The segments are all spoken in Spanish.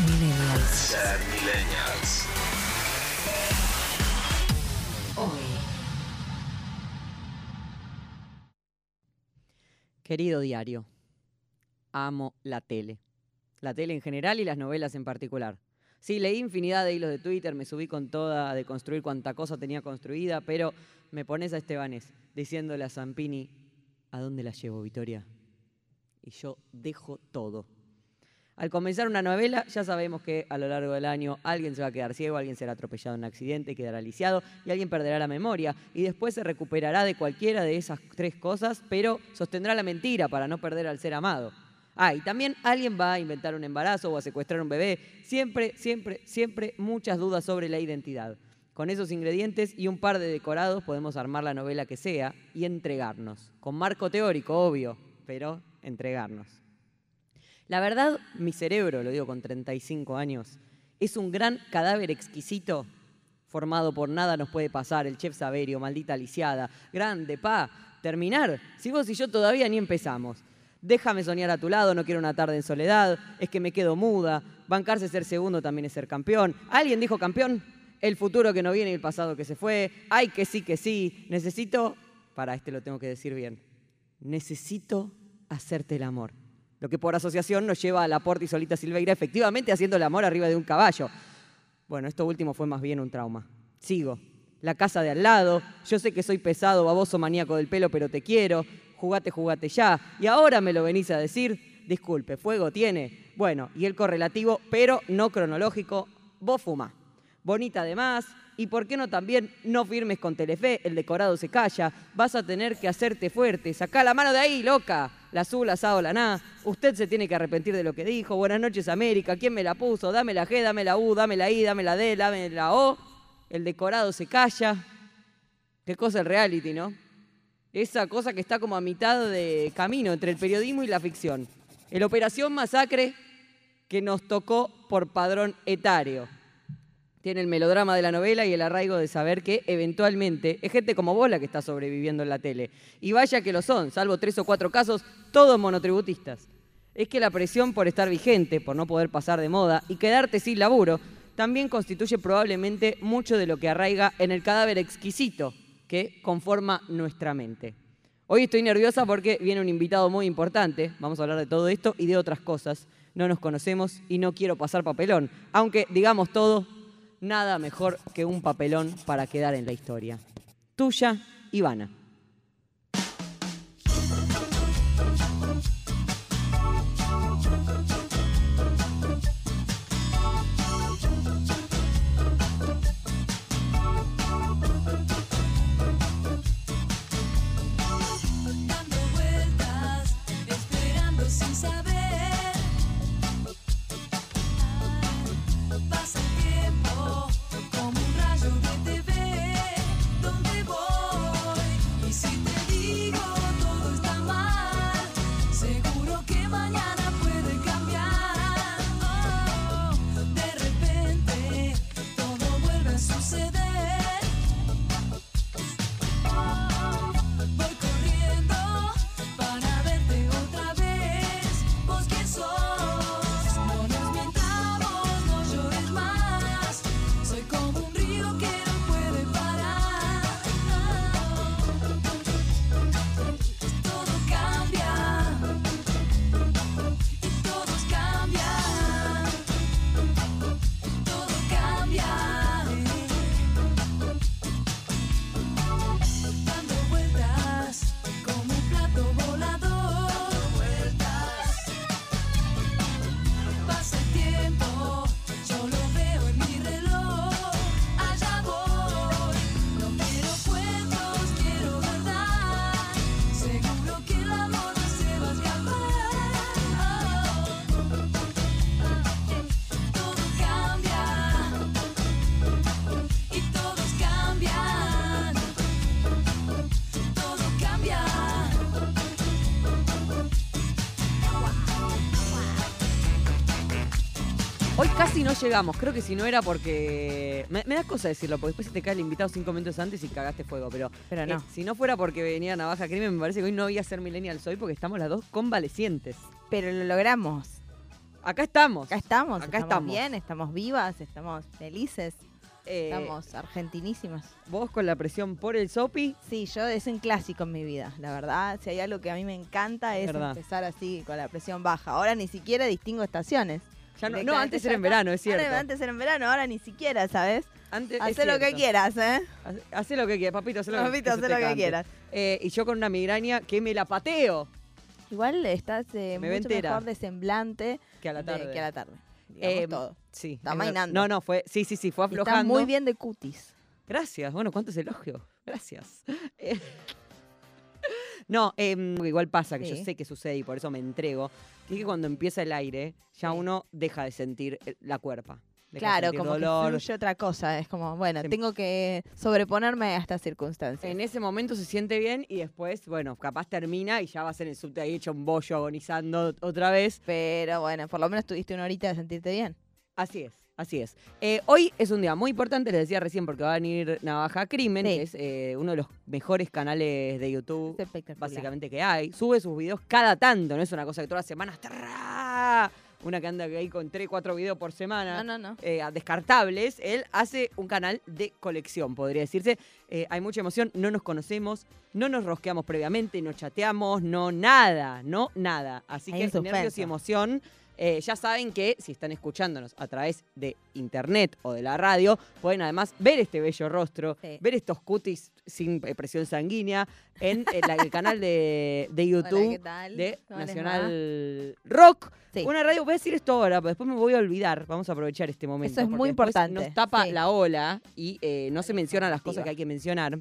Millennials. Querido diario, amo la tele. La tele en general y las novelas en particular. Sí, leí infinidad de hilos de Twitter, me subí con toda de construir cuanta cosa tenía construida, pero me pones a Estebanes diciéndole a Zampini, ¿a dónde la llevo, Victoria? Y yo dejo todo. Al comenzar una novela, ya sabemos que a lo largo del año alguien se va a quedar ciego, alguien será atropellado en un accidente, quedará lisiado y alguien perderá la memoria. Y después se recuperará de cualquiera de esas tres cosas, pero sostendrá la mentira para no perder al ser amado. Ah, y también alguien va a inventar un embarazo o a secuestrar un bebé. Siempre, siempre, siempre muchas dudas sobre la identidad. Con esos ingredientes y un par de decorados podemos armar la novela que sea y entregarnos. Con marco teórico, obvio, pero entregarnos. La verdad, mi cerebro, lo digo con 35 años, es un gran cadáver exquisito formado por nada nos puede pasar, el chef Saverio, maldita lisiada, grande, pa, terminar. Si vos y yo todavía ni empezamos. Déjame soñar a tu lado, no quiero una tarde en soledad, es que me quedo muda, bancarse ser segundo también es ser campeón. ¿Alguien dijo campeón? El futuro que no viene y el pasado que se fue. Ay, que sí, que sí. Necesito, para este lo tengo que decir bien, necesito hacerte el amor. Lo que por asociación nos lleva a la Porta y Solita Silveira efectivamente haciendo el amor arriba de un caballo. Bueno, esto último fue más bien un trauma. Sigo. La casa de al lado, yo sé que soy pesado, baboso, maníaco del pelo, pero te quiero. Jugate, jugate ya. Y ahora me lo venís a decir. Disculpe, fuego tiene. Bueno, y el correlativo, pero no cronológico, vos fumá. Bonita además, y por qué no también no firmes con Telefe, el decorado se calla, vas a tener que hacerte fuerte, sacá la mano de ahí, loca, la azul, la asado, la na, usted se tiene que arrepentir de lo que dijo, buenas noches América, ¿quién me la puso? Dame la G, dame la U, dame la I, dame la D, dame la O, el decorado se calla, qué cosa el reality, ¿no? Esa cosa que está como a mitad de camino entre el periodismo y la ficción. El Operación Masacre que nos tocó por padrón etario. Tiene el melodrama de la novela y el arraigo de saber que eventualmente es gente como vos la que está sobreviviendo en la tele. Y vaya que lo son, salvo tres o cuatro casos, todos monotributistas. Es que la presión por estar vigente, por no poder pasar de moda y quedarte sin laburo, también constituye probablemente mucho de lo que arraiga en el cadáver exquisito que conforma nuestra mente. Hoy estoy nerviosa porque viene un invitado muy importante, vamos a hablar de todo esto y de otras cosas. No nos conocemos y no quiero pasar papelón, aunque digamos todo, nada mejor que un papelón para quedar en la historia. Tuya, Ivana. No llegamos, creo que si no era porque... Me, me da cosa decirlo, porque después se te cae el invitado cinco minutos antes y cagaste fuego, pero... Pero no. eh, si no fuera porque venía Navaja Crimen, me parece que hoy no voy a ser millennial hoy porque estamos las dos convalecientes. Pero lo logramos. Acá estamos. Acá estamos, Acá estamos, estamos. bien, estamos vivas, estamos felices, Eh, estamos argentinísimas. Vos con la presión por el sopi. Sí, yo es un clásico en mi vida, la verdad. Si hay algo que a mí me encanta es empezar así con la presión baja. Ahora ni siquiera distingo estaciones. Ya no, antes era en está. verano, es cierto. Antes era en verano, ahora ni siquiera, ¿sabes? Antes, es Hacé lo que quieras, ¿eh? Hace- Hacé lo que quieras, papito, hacé lo, Papito, que, hacé lo que quieras. Eh, y yo con una migraña que me la pateo Igual estás eh, Me mucho mejor de semblante que a la de- tarde. que a la tarde. digamos Eh, todo. Sí. Está mainando. No, no, fue. Sí, sí, sí, fue Está aflojando. muy bien de cutis. Gracias. Bueno, ¿cuántos elogios? Gracias. No, em, igual pasa que yo sé que sucede y por eso me entrego. Y es que cuando empieza el aire, ya Sí. uno deja de sentir la cuerpa. Claro, como dolor. que fluye otra cosa. Es como, bueno, tengo que sobreponerme a estas circunstancias. En ese momento se siente bien y después, bueno, capaz termina y ya vas en el subte ahí hecho un bollo agonizando otra vez. Pero bueno, por lo menos tuviste una horita de sentirte bien. Así es, así es. Eh, hoy es un día muy importante, les decía recién, porque va a venir Navaja Crimen, Sí. que es eh, uno de los mejores canales de YouTube, básicamente, que hay. Sube sus videos cada tanto, no es una cosa que todas las semanas, una que anda ahí con 3, 4 videos por semana. No, no, no. eh, descartables, él hace un canal de colección, podría decirse. Eh, hay mucha emoción, no nos conocemos, no nos rosqueamos previamente, no chateamos, no nada, no nada. Así Hay que nervios y emoción. Eh, ya saben que si están escuchándonos a través de internet o de la radio, pueden además ver este bello rostro, Sí. ver estos cutis sin eh, presión sanguínea en el canal de, de YouTube de. Nacional Rock. Sí. Una radio, voy a decir esto ahora, pero después me voy a olvidar. Vamos a aprovechar este momento. Eso es muy importante, Nos tapa sí. la ola y eh, no se mencionan las cosas que hay que mencionar.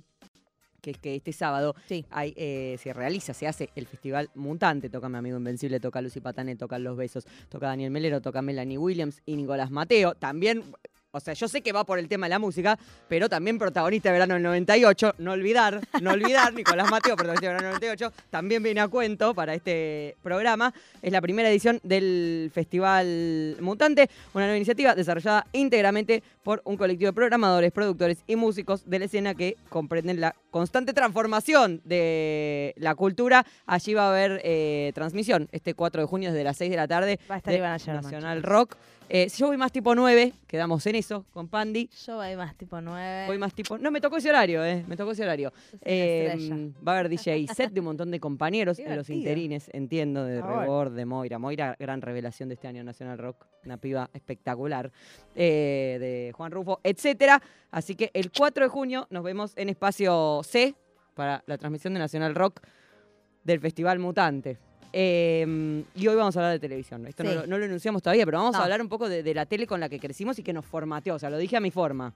Que es que este sábado Sí. hay, eh, se realiza, se hace el Festival Mutante. Toca mi amigo Invencible, toca Lucy Patane, toca Los Besos, toca Daniel Melero, toca Melanie Williams y Nicolás Mateo. También, o sea, yo sé que va por el tema de la música, pero también protagonista de verano del 98. No olvidar, no olvidar, Nicolás Mateo, protagonista de verano del 98, también viene a cuento para este programa. Es la primera edición del Festival Mutante, una nueva iniciativa desarrollada íntegramente por un colectivo de programadores, productores y músicos de la escena que comprenden la constante transformación de la cultura. Allí va a haber eh, transmisión este 4 de junio desde las 6 de la tarde Va a estar de Ivana Sherman. Nacional Rock. Eh, si yo voy más tipo 9, quedamos en eso con Pandy. Yo voy más tipo 9. Voy más tipo. No, me tocó ese horario, ¿eh? Me tocó ese horario. Eh, va a haber DJ set de un montón de compañeros en los interines, entiendo, de. Rebord, de Moira. Moira, gran revelación de este año Nacional Rock, una piba espectacular, eh, de Juan Rufo, etcétera. Así que el 4 de junio nos vemos en espacio C para la transmisión de Nacional Rock del Festival Mutante. Eh, y hoy vamos a hablar de televisión. Esto no, lo, no lo enunciamos todavía, pero vamos a hablar un poco de, de la tele con la que crecimos y que nos formateó. O sea, lo dije a mi forma.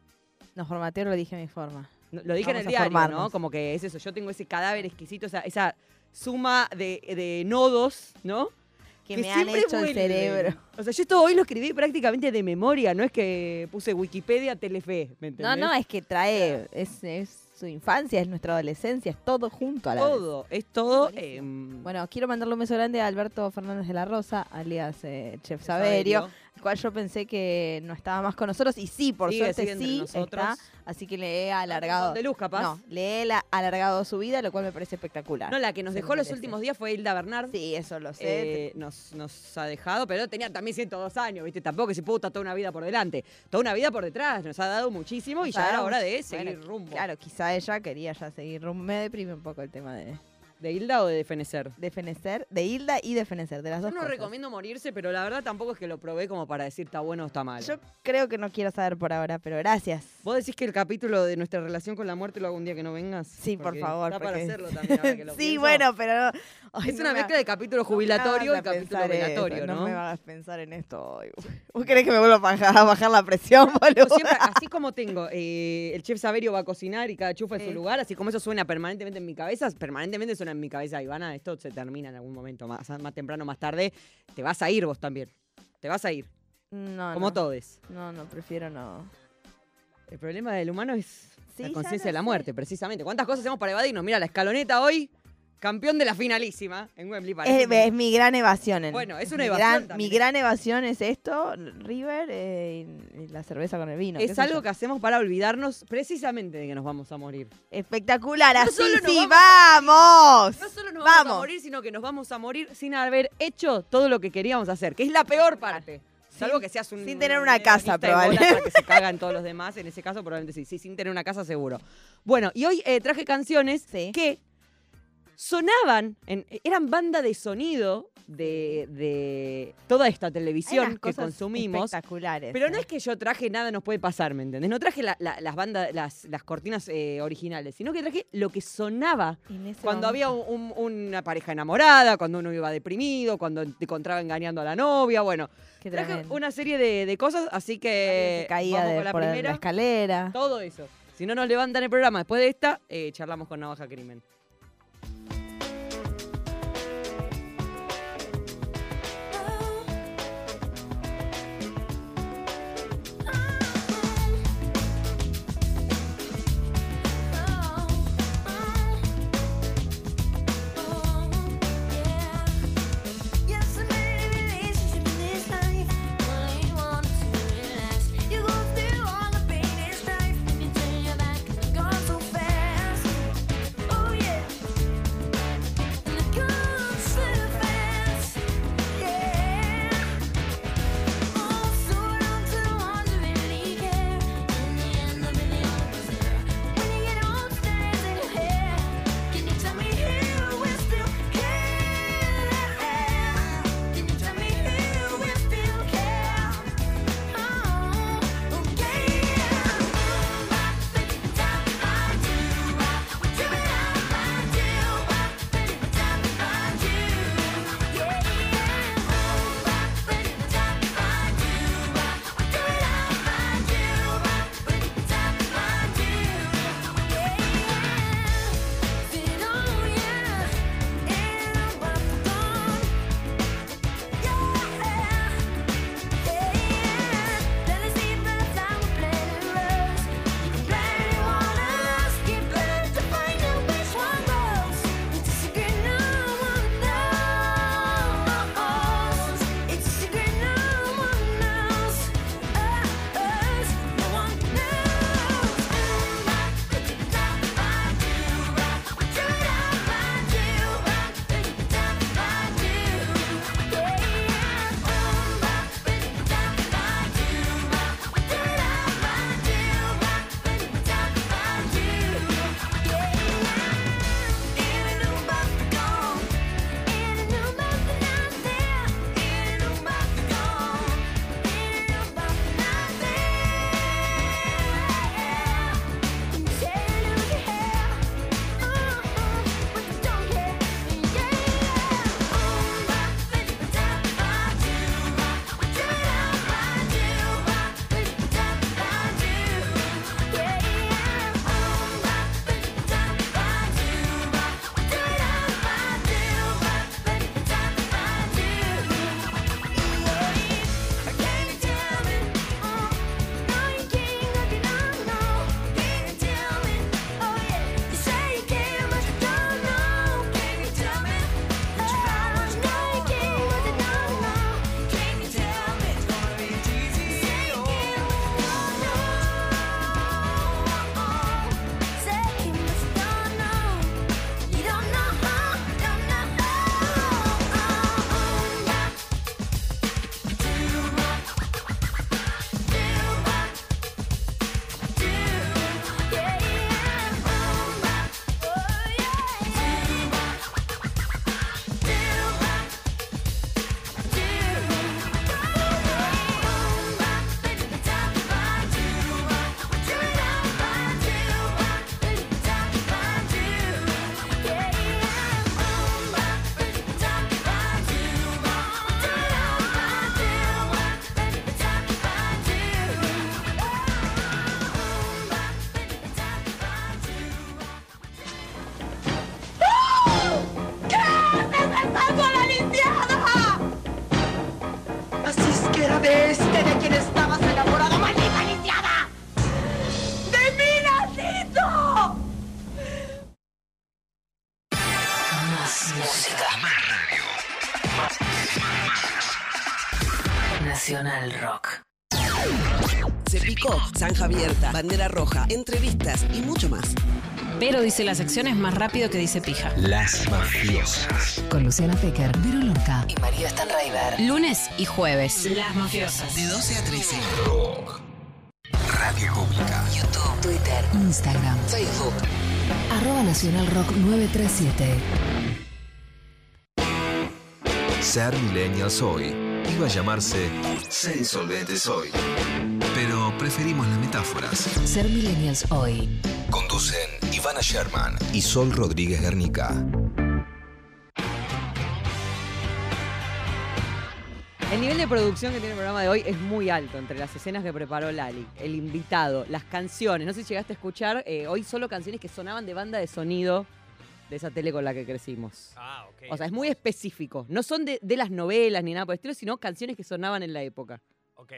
No, formateo lo dije a mi forma. No, Lo dije en el diario, ¿no? Como que es eso. Yo tengo ese cadáver exquisito, esa, esa suma de, de nodos, ¿no? Que, me han hecho el cerebro. O sea, yo esto hoy lo escribí prácticamente de memoria, no es que puse Wikipedia, Telefe, ¿me entendés? No, no, es que trae, es, es su infancia, es nuestra adolescencia, es todo junto a la vez. todo, es todo. Em, Bueno, quiero mandarle un beso grande a Alberto Fernández de la Rosa, alias eh, Chef Saberio, el cual yo pensé que no estaba más con nosotros y sí, por Sigue, suerte sigue sí nosotros. está, así que le he alargado. De luz, capaz. No, le he la- alargado su vida, lo cual me parece espectacular. No, la que nos dejó los últimos días fue Hilda Bernard. Sí, eso lo sé. Eh, nos, nos ha dejado, pero tenía también 102 años, ¿viste? Tampoco que se puta toda una vida por delante. Toda una vida por detrás, nos ha dado muchísimo y ya era hora de seguir bueno, rumbo. Claro, quizá ella quería ya seguir rumbo. Me deprime un poco el tema de, ¿De Hilda o de Fenecer? de fenecer, de Hilda y de fenecer, de las Yo dos no cosas. recomiendo morirse, pero la verdad tampoco es que lo probé como para decir está bueno o está mal. Yo creo que no quiero saber por ahora, pero gracias. ¿Vos decís que el capítulo de nuestra relación con la muerte lo hago un día que no vengas? Sí, por Porque favor. Está para porque- hacerlo también, ahora que lo sí, pienso. bueno, pero... ay, Es no una me mezcla de capítulo jubilatorio y capítulo eso, ¿no? No me hagas pensar en esto hoy. ¿Vos querés que me vuelva a bajar, a bajar la presión, boludo? Yo siempre, así como tengo, eh, el chef Saberio va a cocinar y cada chufa en su lugar, así como eso suena permanentemente en mi cabeza, permanentemente suena en mi cabeza, Ivana, esto se termina en algún momento, más, más temprano, más tarde, te vas a ir vos también. Te vas a ir, No, como no. todos. No, no, prefiero no. El problema del humano es Sí, la conciencia de la muerte, precisamente. ¿Cuántas cosas hacemos para evadirnos? Mira, la escaloneta hoy, campeón de la finalísima en Wembley. Es, es mi gran evasión. en- Bueno, es una mi evasión gran- Mi gran evasión es esto, River eh, y, la cerveza con el vino. es algo que hacemos para olvidarnos precisamente de que nos vamos a morir. Espectacular, No así solo nos sí, vamos vamos. No solo nos vamos, a morir, sino que nos vamos a morir sin haber hecho todo lo que queríamos hacer, que es la peor parte. Salvo que seas un. sin tener una un casa, probablemente. que se cagan todos los demás. En ese caso, probablemente sí. Sí, sin tener una casa, seguro. Bueno, y hoy eh, traje canciones Sí. que sonaban, en- eran banda de sonido de, de toda esta televisión que consumimos. Espectaculares. Pero no eh. es que yo traje nada nos puede pasar, ¿me entendés? No traje la- la- las bandas, las, las cortinas eh, originales, sino que traje lo que sonaba cuando había momento. un- un- una pareja enamorada, cuando uno iba deprimido, cuando te encontraba engañando a la novia, bueno. Traje una serie de, de cosas, así que se caía vamos de, con la por la primera. escalera. Todo eso. Si no nos levantan el programa después de esta, eh, charlamos con Navaja Crimen. Bandera roja, entrevistas y mucho más. Pero dice las secciones más rápido que dice pija. Las mafiosas. Con Luciana Pecker, Vero Lonca y María Stanraiver. Lunes y jueves. Las mafiosas. De 12 a 13. Rock. Radio Pública. YouTube, Twitter, Instagram, Facebook. arroba Nacional Rock 937. Ser millennials hoy iba a llamarse Ser insolventes hoy. Preferimos las metáforas. Ser millennials hoy. Conducen Ivana Sherman y Sol Rodríguez Garnica. El nivel de producción que tiene el programa de hoy es muy alto entre las escenas que preparó Lali, el invitado, las canciones. No sé si llegaste a escuchar, eh, hoy solo canciones que sonaban de banda de sonido de esa tele con la que crecimos. Ah, ok. O sea, es muy específico. No son de, de las novelas ni nada por el estilo, sino canciones que sonaban en la época. Ok.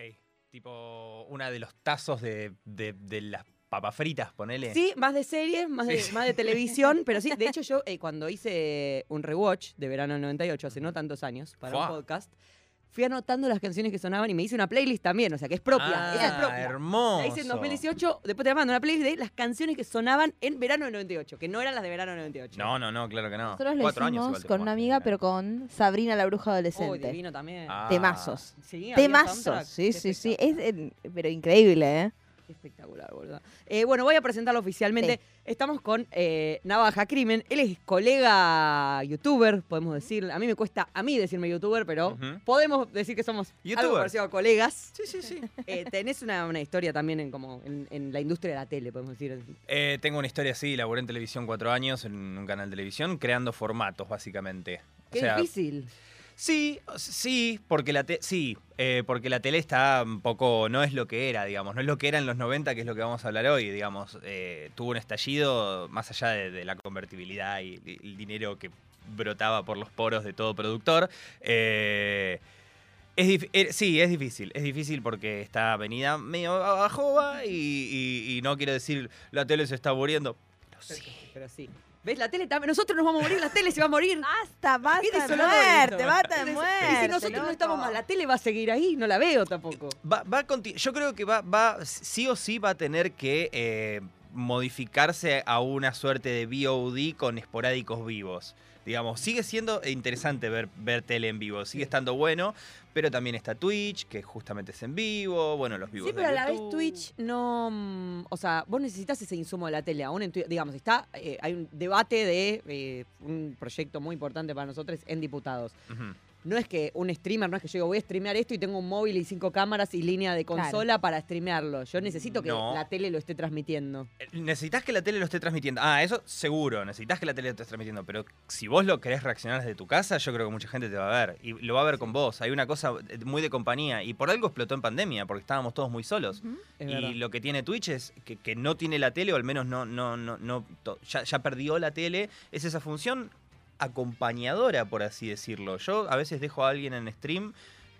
Tipo, una de los tazos de, de, de las papas fritas, ponele. Sí, más de series, más de, Sí. más de televisión, pero sí, de hecho yo eh, cuando hice un rewatch de verano del 98, hace no tantos años, para Fua. un podcast, fui anotando las canciones que sonaban y me hice una playlist también, o sea, que es propia. Ah, esa es propia. hermoso. La hice en 2018, después te mando una playlist de las canciones que sonaban en verano del 98, que no eran las de verano del 98. No, no, no, claro que no. Nosotros lo Cuatro años hicimos te con una amiga, pero con Sabrina la bruja Oh, adolescente. divino también. Ah. Temazos. Sí, Temazos, sí, sí, sí. Es, eh, pero increíble, ¿eh? Qué espectacular, boludo. Eh, bueno, voy a presentarlo oficialmente. Estamos con eh, Navaja Crimen. Él es colega youtuber, podemos decir. A mí me cuesta a mí decirme youtuber, pero podemos decir que somos algo Youtubers. parecido a colegas. Sí, sí, sí. Eh, tenés una, una historia también en, como en, en la industria de la tele, podemos decir. Eh, tengo una historia así, laburé en televisión cuatro años, en un canal de televisión, creando formatos, básicamente. Qué o sea, difícil. Sí, sí, porque la te- sí, eh, porque la tele está un poco, no es lo que era, digamos, no es lo que era en los 90, que es lo que vamos a hablar hoy, digamos, eh, tuvo un estallido más allá de, la convertibilidad y, el dinero que brotaba por los poros de todo productor. eh, eh, sí, es difícil, es difícil porque está venida medio abajo y, y- no quiero decir la tele se está muriendo. Sí. Pero sí. ¿Ves? La tele también. Nosotros nos vamos a morir, la tele se va a morir. Basta, basta de muerte, basta de muerte. Y si nosotros no estamos más, la tele va a seguir ahí. No la veo tampoco. Va, va yo creo que va, va, sí o sí va a tener que eh, modificarse a una suerte de VOD con esporádicos vivos. Digamos, sigue siendo interesante ver, ver tele en vivo, sigue estando bueno, pero también está Twitch, que justamente es en vivo, bueno, los vivos Sí, de pero a la vez. Twitch no. mm, O sea, vos necesitas ese insumo de la tele. Aún en Twitch, digamos, está. eh, hay un debate de eh, un proyecto muy importante para nosotros en diputados. Ujú. No es que un streamer, no es que yo digo, voy a streamear esto y tengo un móvil y cinco cámaras y línea de Claro. consola para streamearlo. Yo necesito que No. la tele lo esté transmitiendo. Eh, Necesitas que la tele lo esté transmitiendo. Ah, eso seguro, necesitas que la tele lo esté transmitiendo. Pero si vos lo querés reaccionar desde tu casa, yo creo que mucha gente te va a ver. Y lo va a ver con vos. Hay una cosa eh, muy de compañía. Y por algo explotó en pandemia, porque estábamos todos muy solos. Y verdad. lo que tiene Twitch es que, que no tiene la tele, o al menos no, no, no, no, ya perdió la tele, es esa función acompañadora, por así decirlo. Yo a veces dejo a alguien en stream,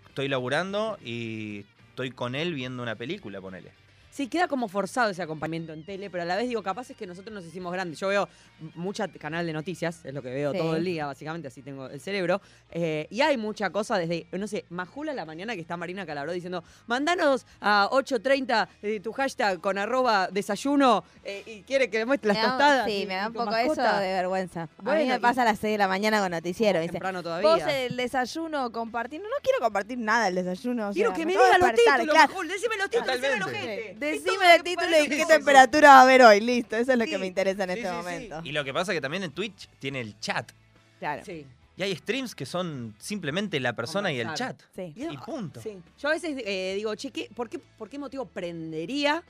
estoy laburando y estoy con él viendo una película, ponele. Sí, queda como forzado ese acompañamiento en tele, pero a la vez digo, capaz es que nosotros nos hicimos grandes. Yo veo mucha canal de noticias, es lo que veo Sí. todo el día, básicamente, así tengo el cerebro. eh, y hay mucha cosa desde, no sé, Majula a la mañana que está Marina Calabró diciendo, mandanos a 8.30 eh, tu hashtag con arroba desayuno eh, y quiere que le muestre las Me da- tostadas. Sí, y- me da un poco eso mascota. de vergüenza. a Bueno, mí me y- pasa a las 6 de la mañana con noticiero. Dice, Temprano todavía. vos el desayuno compartiendo. No quiero compartir nada el desayuno. o Quiero sea, que me diga los títulos, claro. Majul, decime los títulos, decime los gente. Decime el título y qué temperatura va a haber hoy. Listo, eso es lo Sí. que me interesa en Sí, este sí, sí. momento. Y lo que pasa es que también en Twitch tiene el chat. Claro. Sí. Y hay streams que son simplemente la persona y el chat. Sí. Y punto. Sí. Yo a veces eh, digo, che, ¿qué- por, qué, ¿por qué motivo prendería?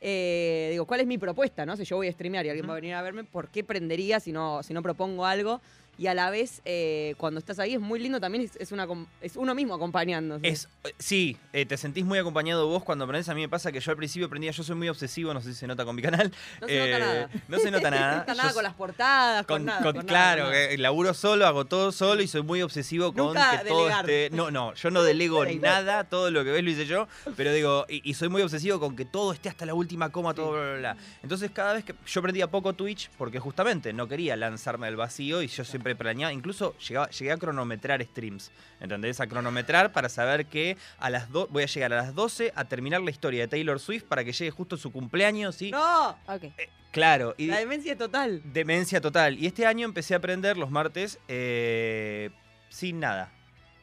Eh, digo, ¿cuál es mi propuesta? ¿no? Si yo voy a streamear y alguien va a venir a verme, ¿por qué prendería si no, si no propongo algo? Y a la vez, eh, cuando estás ahí, es muy lindo también, es, es una, es uno mismo acompañándose. Es, sí, eh, te sentís muy acompañado vos cuando aprendes. A mí me pasa que yo al principio aprendía, yo soy muy obsesivo, no sé si se nota con mi canal. No se nota Eh, nada. No se nota nada. No está Yo nada con las portadas, con, con- nada. con- con nada, claro, nada. laburo solo, hago todo solo y soy muy obsesivo con que todo esté. No, no, yo no delego nada, todo lo que ves lo hice yo, pero digo, y, y soy muy obsesivo con que todo esté hasta la última coma, todo, bla, bla, bla. Entonces, cada vez que yo aprendía poco Twitch, porque justamente no quería lanzarme al vacío y yo siempre preplaneado. Incluso llegaba- llegué a cronometrar streams. ¿Entendés? A cronometrar para saber que a las do- voy a llegar a las 12 a terminar la historia de Taylor Swift para que llegue justo su cumpleaños. ¿sí? ¡No! Ok. Claro. Y La demencia total. demencia total. Y este año empecé a aprender los martes eh, sin nada.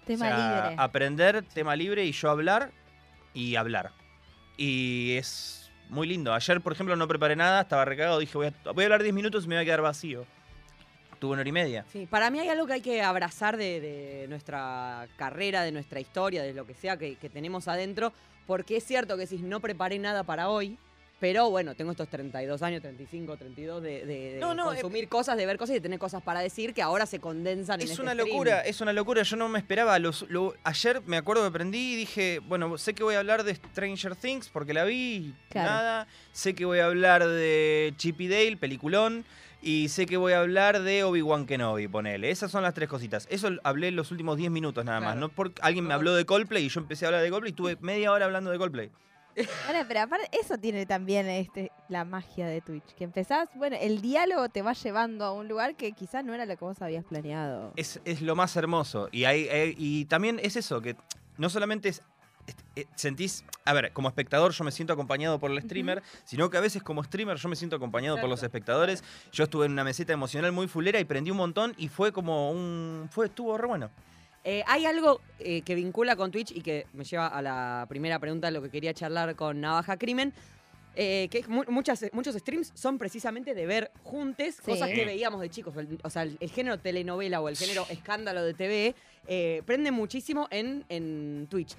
Tema O sea, libre. Aprender tema libre y yo hablar y hablar. Y es muy lindo. Ayer, por ejemplo, no preparé nada, estaba recagado, dije voy a, voy a hablar 10 minutos y me voy a quedar vacío. Tuve una hora y media. Sí, para mí hay algo que hay que abrazar de, de nuestra carrera, de nuestra historia, de lo que sea que, que tenemos adentro, porque es cierto que si no preparé nada para hoy, pero bueno, tengo estos 32 años, 35, 32 de, de- de No, no, eh, consumir cosas, de ver cosas y de tener cosas para decir que ahora se condensan en Es este una stream. locura, es una locura. Yo no me esperaba. Los- lo- ayer me acuerdo que prendí y dije, bueno, sé que voy a hablar de Stranger Things porque la vi, Claro. nada. Sé que voy a hablar de Chip y Dale, peliculón. Y sé que voy a hablar de Obi-Wan Kenobi, ponele. Esas son las tres cositas. Eso hablé en los últimos 10 minutos nada más. Claro. No porque alguien me habló de Coldplay y yo empecé a hablar de Coldplay y tuve media hora hablando de Coldplay. Bueno, pero aparte, eso tiene también este, la magia de Twitch. Que empezás, bueno, el diálogo te va llevando a un lugar que quizás no era lo que vos habías planeado. Es, es lo más hermoso. Y, hay, hay- y también es eso, que no solamente es, eh, sentís, a ver, como espectador yo me siento acompañado por el streamer, sino que a veces como streamer yo me siento acompañado por los espectadores. Yo estuve en una meseta emocional muy fulera y prendí un montón y fue como un... fue estuvo re bueno. Eh, hay algo eh, que vincula con Twitch y que me lleva a la primera pregunta, lo que quería charlar con Navaja Crimen. eh, que mu- muchas, muchos streams son precisamente de ver juntes Sí. cosas que veíamos de chicos. El- o sea, el, el género telenovela o el género escándalo de TV eh, prende muchísimo en, en Twitch.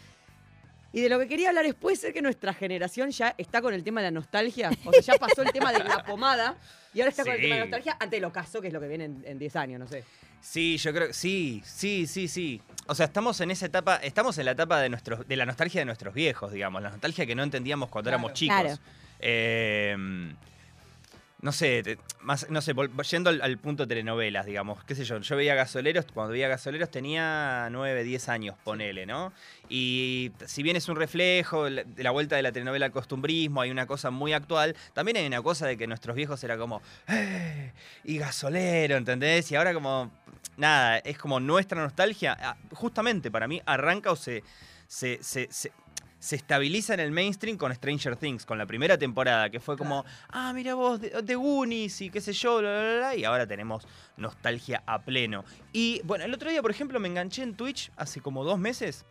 Y de lo que quería hablar es, ¿puede ser que nuestra generación ya está con el tema de la nostalgia? O sea, ya pasó el tema de la pomada y ahora está con el Sí. tema de la nostalgia ante el ocaso, que es lo que viene en en 10 años, no sé. Sí, yo creo que sí, sí, sí, sí. O sea, estamos en esa etapa, estamos en la etapa de nuestros, de la nostalgia de nuestros viejos, digamos, la nostalgia que no entendíamos cuando Claro. éramos chicos. Claro. Eh, no sé, te- más, no sé, yendo al, al punto telenovelas, digamos, qué sé yo, yo veía gasoleros, cuando veía gasoleros tenía 9, 10 años, ponele, ¿no? Y si bien es un reflejo de la- vuelta de la telenovela al costumbrismo, hay una cosa muy actual, también hay una cosa de que nuestros viejos era como, ¡eh! Y gasolero, ¿entendés? Y ahora como, nada, es como nuestra nostalgia, justamente para mí arranca o se, se, se, se- se estabiliza en el mainstream con Stranger Things, con la primera temporada, que fue como, ah, mira vos, de, de Goonies y qué sé yo, bla, bla, bla, y ahora tenemos nostalgia a pleno. Y bueno, el otro día, por ejemplo, me enganché en Twitch hace como dos meses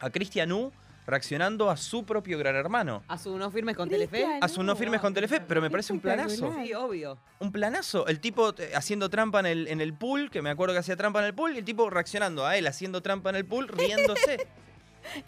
a Cristian U reaccionando a su propio gran hermano. A su no firmes con Telefe. Cristian. A su no firmes con Telefe, pero me parece un planazo. Sí, obvio. Un planazo. El tipo eh, haciendo trampa en el, en el pool, que me acuerdo que hacía trampa en el pool, y el tipo reaccionando a él haciendo trampa en el pool, riéndose.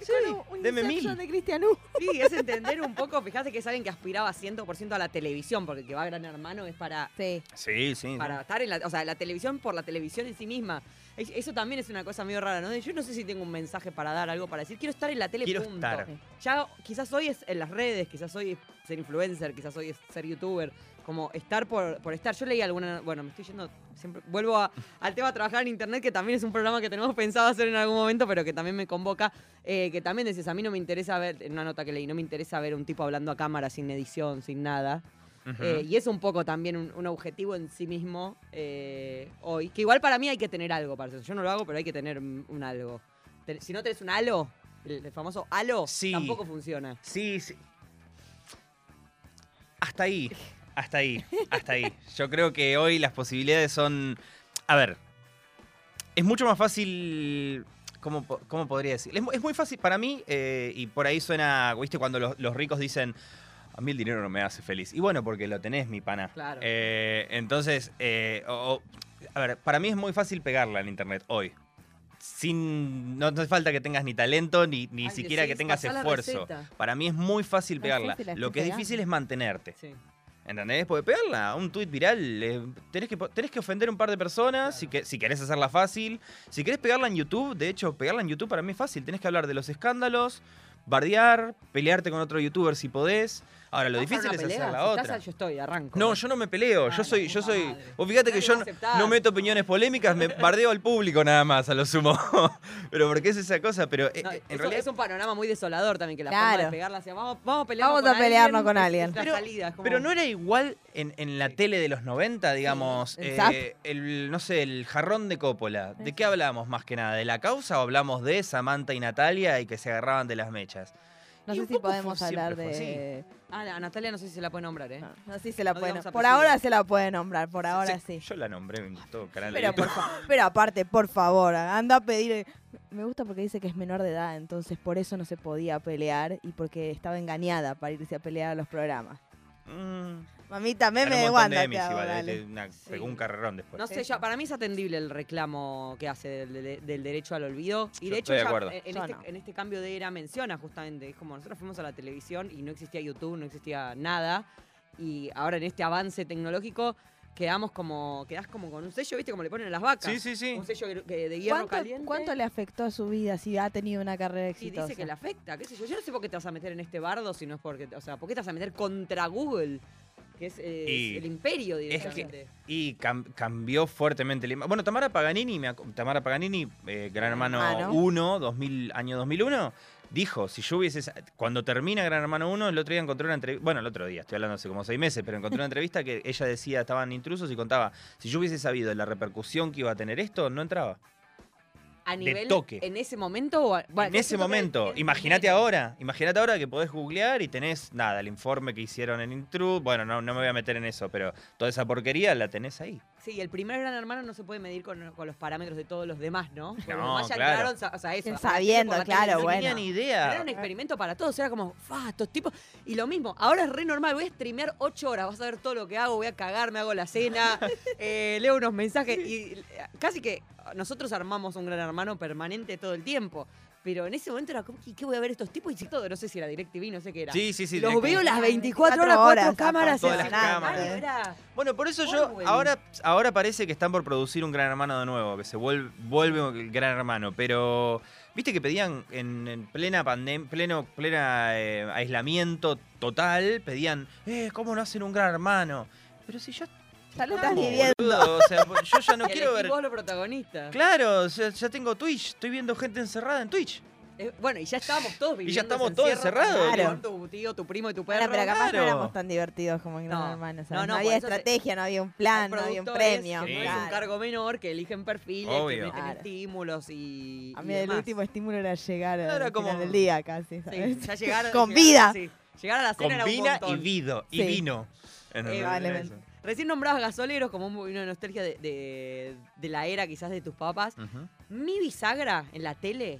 Sí, Con un deme mil. de Cristian U. Sí, es entender un poco, fíjate que es alguien que aspiraba 100% a la televisión, porque el que va a Gran Hermano es para, Sí. Sí, sí. para estar en la, o sea, la televisión por la televisión en sí misma. Es- Eso también es una cosa medio rara, ¿no? Yo no sé si tengo un mensaje para dar, algo para decir. Quiero estar en la tele, Quiero punto. estar. Ya quizás hoy es en las redes, quizás hoy es ser influencer, quizás hoy es ser youtuber. Como estar por, por estar. Yo leí alguna. Bueno, me estoy yendo. Siempre, vuelvo a- al tema de trabajar en internet, que también es un programa que tenemos pensado hacer en algún momento, pero que también me convoca. eh, que también decís, a mí no me interesa ver, en una nota que leí, no me interesa ver un tipo hablando a cámara sin edición, sin nada. Eh, y es un poco también un, un objetivo en sí mismo eh, hoy. Que igual para mí hay que tener algo para eso. Yo no lo hago, pero hay que tener un, algo. Si no tenés un halo, el, el famoso halo, Sí. tampoco funciona. Sí, sí. Hasta ahí, hasta ahí, hasta ahí. Yo creo que hoy las posibilidades son... A ver, es mucho más fácil... ¿Cómo, cómo podría decir? Es, mu- es muy fácil para mí, eh, y por ahí suena, ¿viste? Cuando los, los ricos dicen, a mí el dinero no me hace feliz. Y bueno, porque lo tenés, mi pana. Claro. Eh, entonces, eh, o- o- a ver, para mí es muy fácil pegarla en internet hoy. Sin, no, no hace falta que tengas ni talento ni, ni Ay, siquiera que tengas esfuerzo. Para mí es muy fácil pegarla. Lo que es difícil es mantenerte. Sí. ¿Entendés? Porque pegarla, un tuit viral, eh, tenés, que, tenés que ofender un par de personas si, que, si querés hacerla fácil. Si querés pegarla en YouTube, de hecho, pegarla en YouTube para mí es fácil. Tenés que hablar de los escándalos, bardear, pelearte con otro youtuber si podés, Ahora, lo ¿Vamos a difícil es pelea? hacer la Si estás otra. ahí, yo estoy, arranco. No, yo no me peleo, Ah, yo la soy, yo soy. madre. Vos fíjate que Nadie yo va a no, meto opiniones polémicas, me bardeo al público nada más, a lo sumo. pero porque es esa cosa, pero eh, No, eh, en realidad. es un panorama muy desolador también, que la Claro. forma de pegarla hacia vamos, vamos a pelearnos Vamos con a pelearnos alguien, con alguien. Pero- salida, como- Pero no era igual en, en la Sí. tele de los 90, digamos, el eh, el, no sé, el jarrón de Coppola. ¿De qué hablamos más que nada? ¿De la causa o hablamos de Samantha y Natalia y que se agarraban de las mechas? No Y sé si podemos hablar de. Ah, a Natalia no sé si se la puede nombrar, ¿eh? No, no sé si se la No puede. digamos Por ahora se la puede nombrar, por ahora sí. Yo la nombré en todo canal de Pero, YouTube. por pero aparte, por favor, anda a pedir. Me gusta porque dice que es menor de edad, entonces por eso no se podía pelear y porque estaba engañada para irse a pelear a los programas. Mm, Mamita, meme un de de Wanda. Emmys te hago, eh, dale. de una- Sí. pegó un carrerón después. No sé, ya, para mí es atendible el reclamo que hace del, del- del derecho al olvido. Y Yo de hecho, estoy de ya acuerdo. en, en Yo este, no. en este cambio de era menciona justamente, es como nosotros fuimos a la televisión y no existía YouTube, no existía nada. Y ahora en este avance tecnológico quedamos como, quedás como con un sello, ¿viste? Como le ponen a las vacas. Sí, sí, sí. Un sello que- que de hierro ¿Cuánto, caliente. cuánto le afectó a su vida si ha tenido una carrera Y exitosa? dice que le afecta, qué sé yo. Yo no sé por qué te vas a meter en este bardo si no es porque, o sea, ¿por qué te vas a meter contra Google? Que es, eh, Y el imperio es que- directamente. Y cam- cambió fuertemente el Bueno, Tamara Paganini, me Tamara Paganini, eh, Gran Hermano Hermano. 1, 2000, año 2001, dijo, si yo hubiese... Cuando termina Gran Hermano 1, el otro día encontré una entrevista... Bueno, el otro día, estoy hablando hace como seis meses, pero encontré una entrevista que ella decía, estaban intrusos y contaba, si yo hubiese sabido la repercusión que iba a tener esto, no entraba. A nivel toque. en ese momento o a- bueno, en ese momento, imagínate ahora, imagínate ahora que podés googlear y tenés, nada, el informe que hicieron en Intrude, bueno, no, no me voy a meter en eso, pero toda esa porquería la tenés ahí. Sí, el primer gran hermano no se puede medir con, con los parámetros de todos los demás, ¿no? Porque los No, demás ya claro. o sea, eso. Sabiendo, claro, no bueno. tenía ni Pero idea. Era un experimento para todos, era como, fa, estos tipos. Y lo mismo, ahora es re normal, voy a streamear ocho horas, vas a ver todo lo que hago, voy a cagar, me hago la cena, eh, leo unos mensajes y eh, casi que nosotros armamos un gran hermano permanente todo el tiempo. Pero en ese momento era como, ¿y qué voy a ver estos tipos? Y si todo, no sé si era DirecTV, no sé qué era. Sí, sí, sí. Los veo las 24 Cuatro horas, cuatro horas, cámaras. todas las cámaras. Ay, era- Bueno, por eso yo, Orwell. ahora, ahora parece que están por producir un Gran Hermano de nuevo, que se vuelve, vuelve el Gran Hermano, pero viste que pedían en, en plena pandemia, pleno plena eh, aislamiento total, pedían, eh, ¿cómo no hacen un Gran Hermano? Pero si ya Ya lo estás estamos, viviendo. boludo, o sea, yo ya no y quiero ver... vos los protagonistas. Claro, o sea, ya tengo Twitch, estoy viendo gente encerrada en Twitch. Eh, bueno, y ya estábamos todos viviendo. Y ya estamos todos encerrados. Claro. Tu tío, tu primo y tu perro. Bueno, pero capaz claro. no éramos tan divertidos como en Gran No, Hermano. no. No, no, había eso se- estrategia, no había un plan, no había un premio. Que no claro. es un cargo menor, que eligen perfiles, Obvio. que meten Claro. estímulos y. A y mí el demás. último estímulo era llegar al como- final del día casi, ¿sabes? Sí, ya llegar, Con llegar- vida. sí, llegar a la cena Con era un vina y montón. vido, y Sí. vino. En el- Eh, eso. Recién nombrabas gasoleros como un- una nostalgia de, de- de la era quizás de tus papás. Mi bisagra en la tele,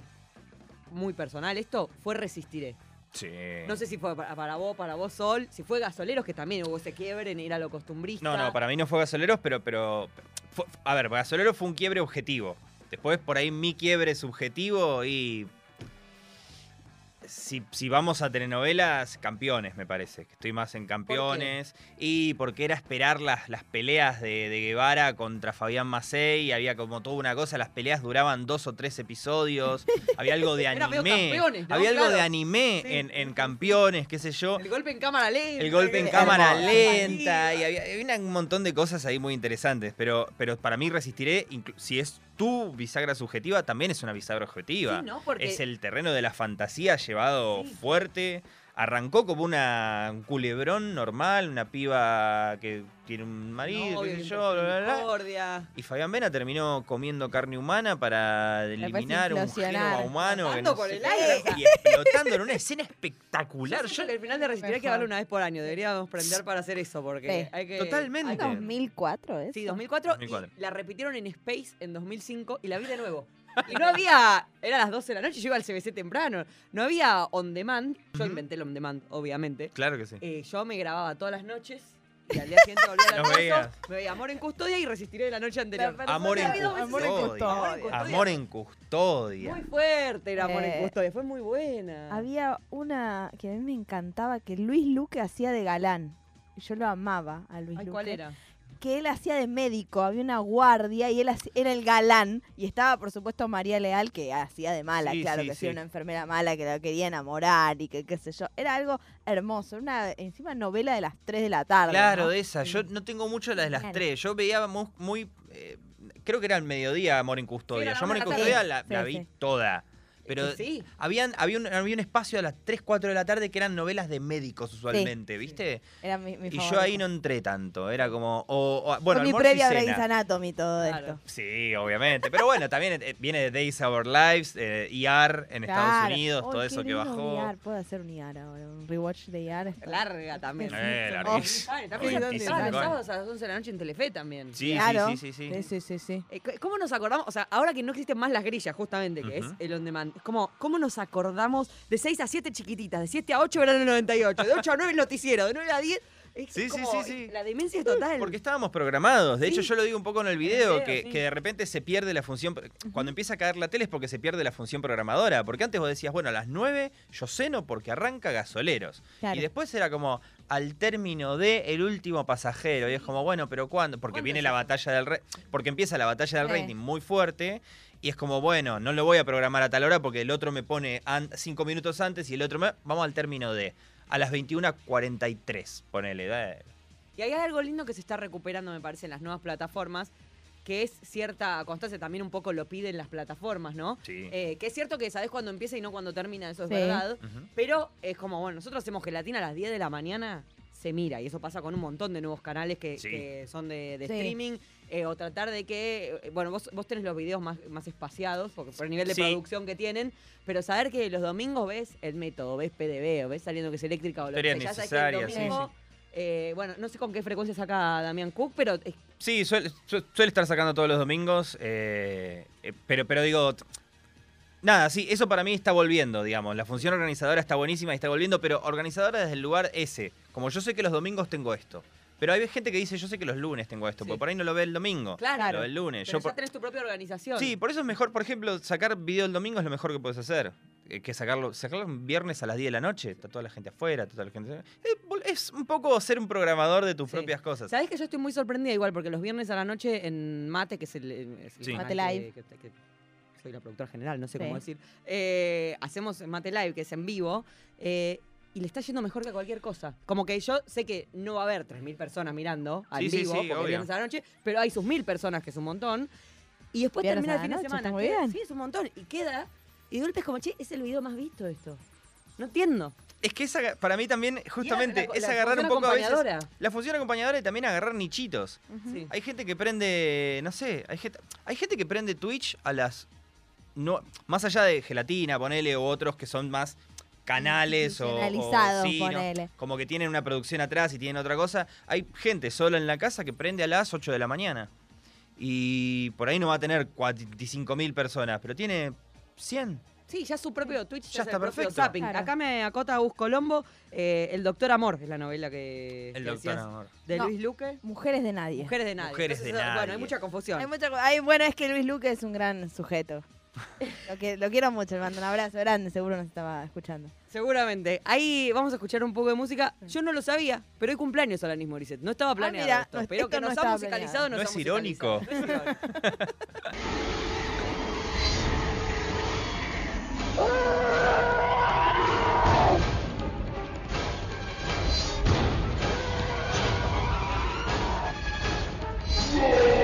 muy personal esto, fue Resistiré. Sí. No sé si fue para, para vos, para vos Sol, si fue Gasoleros, que también hubo ese quiebre en ir a lo costumbrista. No, no, para mí no fue Gasoleros, pero, pero fue- a ver, Gasoleros fue un quiebre objetivo. Después por ahí mi quiebre subjetivo y si, si vamos a telenovelas, campeones, me parece. que Estoy más en campeones. Y porque era esperar las, las peleas de, de Guevara contra Fabián Macei. Había como toda una cosa, las peleas duraban dos o tres episodios. Había algo de anime. ¿no? Había algo de anime Sí, en, en campeones, qué sé yo. El golpe en cámara lenta. El golpe en cámara hermoso. lenta y había, había un montón de cosas ahí muy interesantes, pero, pero para mí resistiré, si es tu bisagra subjetiva, también es una bisagra objetiva. Sí, ¿no? Porque Es el terreno de la fantasía llevado Sí. fuerte. Arrancó como una, un culebrón normal, una piba que tiene un marido, qué sé yo, bla, bla. Y Fabián Vena terminó comiendo carne humana para eliminar un genoma humano. que no por sé el aire. Y explotando en una escena espectacular. Yo Yo- el final de Resistiré hay que darle una vez por año. Deberíamos prender para hacer eso, porque Sí. hay que... Totalmente. hay que- 2004, ¿es? Sí, 2004, 2004. y la repitieron en Space en 2005 y la vi de nuevo. Y no había, era las 12 de la noche, yo iba al CBC temprano, no había on demand, yo inventé el on demand, obviamente. Claro que sí. Eh, yo me grababa todas las noches y al día siguiente volvía al Los veías. me veía Amor en Custodia y Resistiré de la noche anterior. Pero- Amor en dos veces. Amor en custodia. custodia. Amor en custodia. Muy fuerte era Amor en Eh, Custodia, fue muy buena. Había una que a mí me encantaba que Luis Luque hacía de galán. Y Yo lo amaba a Luis Ay, Luque. ¿Cuál era? Que él hacía de médico, había una guardia y él era el galán y estaba por supuesto María Leal que hacía de mala, Sí, claro, sí, que hacía sí. una enfermera mala que la quería enamorar y que qué sé yo, era algo hermoso, una encima novela de las 3 de la tarde. Claro, ¿no? de esa. Yo no tengo mucho la de las Claro. tres. Yo veía muy. muy, eh, creo que era el mediodía Amor en Custodia. Yo Amor en Custodia la, Sí, la sí. vi toda. Pero sí. habían, había, un, había un espacio a las 3, 4 de la tarde que eran novelas de médicos usualmente, ¿viste? Era mi, mi Y yo ahí no entré tanto. Era como. O, o- bueno, Fue mi previa Grey's. Anatomy todo Claro. esto. Sí, obviamente. Pero bueno, también eh, viene de Days of Our Lives, eh, ER en Estados. Unidos, todo qué eso que bajó. IAR, Puedo hacer un IAR ahora, un rewatch de IAR. está- Larga también. Eh, Oh, también los sí. sábados a las 11 de la noche en Telefe también. Sí, Claro. sí, sí, sí, sí. Sí, sí. Eh, ¿Cómo nos acordamos? O sea, ahora que no existen más las grillas, justamente, que Ujú. es el on demand, como, ¿cómo nos acordamos de 6 a 7 chiquititas, de 7 a 8 verano 98, de 8 a 9 el noticiero, de 9 a 10? Es Sí, sí, como, sí, sí. La demencia es total. Porque estábamos programados. De hecho, Sí. yo lo digo un poco en el video, video, que, sí. que de repente se pierde la función. Cuando empieza a caer la tele es porque se pierde la función programadora. Porque antes vos decías, bueno, a las 9 yo ceno porque arranca gasoleros. Claro. Y después era como al término de el último pasajero. Y es como, bueno, pero ¿cuándo? Porque ¿Cuándo viene la batalla del re- Porque empieza la batalla del Sí. rating muy fuerte. Y es como, bueno, no lo voy a programar a tal hora porque el otro me pone cinco minutos antes y el otro me. Vamos al término de. A las 21.43, ponele. da- Y hay algo lindo que se está recuperando, me parece, en las nuevas plataformas, que es cierta constancia, también un poco lo piden las plataformas, ¿no? Sí. Eh, que es cierto que sabes cuándo empieza y no cuando termina, eso es Sí. verdad. Pero es como, bueno, nosotros hacemos gelatina a las 10 de la mañana, se mira. Y eso pasa con un montón de nuevos canales que, Sí. que son de, de Sí. streaming. Eh, o tratar de que, eh, bueno, vos, vos tenés los videos más, más espaciados, porque por el nivel de Sí. producción que tienen, pero saber que los domingos ves el método, ves PDB, o ves saliendo que es eléctrica o lo que sea, ya sabes que el necesarias, sí, domingo, eh, bueno, no sé con qué frecuencia saca Damián Cook, pero Sí, suele, su- suele estar sacando todos los domingos, eh, pero, pero digo, nada, sí, eso para mí está volviendo, digamos. La función organizadora está buenísima y está volviendo, pero organizadora desde el lugar ese. Como yo sé que los domingos tengo esto. Pero hay gente que dice, yo sé que los lunes tengo esto, Sí. porque por ahí no lo ve el domingo. Claro. Lo ve el lunes. pero Yo ya por- tenés tu propia organización. Sí, por eso es mejor, por ejemplo, sacar video el domingo es lo mejor que puedes hacer. eh, Que sacarlo, sacarlo un viernes a las 10 de la noche. Está toda la gente afuera, está toda la gente. Eh, Es un poco ser un programador de tus Sí. propias cosas. Sabés que yo estoy muy sorprendida igual, porque los viernes a la noche en Mate, que es el, es el Sí. canal Mate que- Live. que- que- soy la productora general, no sé Sí. cómo decir. eh, hacemos Mate Live, que es en vivo, eh, y le está yendo mejor que cualquier cosa. Como que yo sé que no va a haber 3.000 personas mirando al Sí, sí, vivo, sí, porque obvio. viernes a la noche, pero hay sus 1.000 personas, que es un montón. Y después Viernes termina a el la fin de noche, semana. está muy queda- bien. Sí, es un montón. Y queda, y de golpe es como, che, es el video más visto esto. No entiendo. Es que esa, para mí también, justamente, la- es la agarrar un función poco a veces. acompañadora. La función acompañadora y también agarrar nichitos. Sí. Hay gente que prende, no sé, hay gente, hay gente que prende Twitch a las. No, más allá de gelatina, ponele, o otros que son más canales o, o sí, ¿no? como que tienen una producción atrás y tienen otra cosa. Hay gente sola en la casa que prende a las 8 de la mañana. Y por ahí no va a tener 45 mil personas, pero tiene 100. Sí, ya su propio Twitch Ya ya, es está perfecto. zapping. Claro. Acá me acota Gus Colombo, eh, El Doctor Amor, es la novela que, El que doctor decías, Amor. de No. Luis Luque. Mujeres de nadie. Mujeres de nadie. Mujeres de Entonces, Bueno, nadie. hay mucha confusión. Hay mucha co- hay- bueno, es que Luis Luque es un gran sujeto. Lo, que, lo quiero mucho, le mando un abrazo grande, seguro nos estaba escuchando. Seguramente. Ahí vamos a escuchar un poco de música. Yo no lo sabía, pero hoy cumpleaños Alanis Morissette. No estaba planeado mira, esto, no, pero esto que no nos ha estaba musicalizado, planeado. nos ¿No ha es irónico? musicalizado. No es irónico. that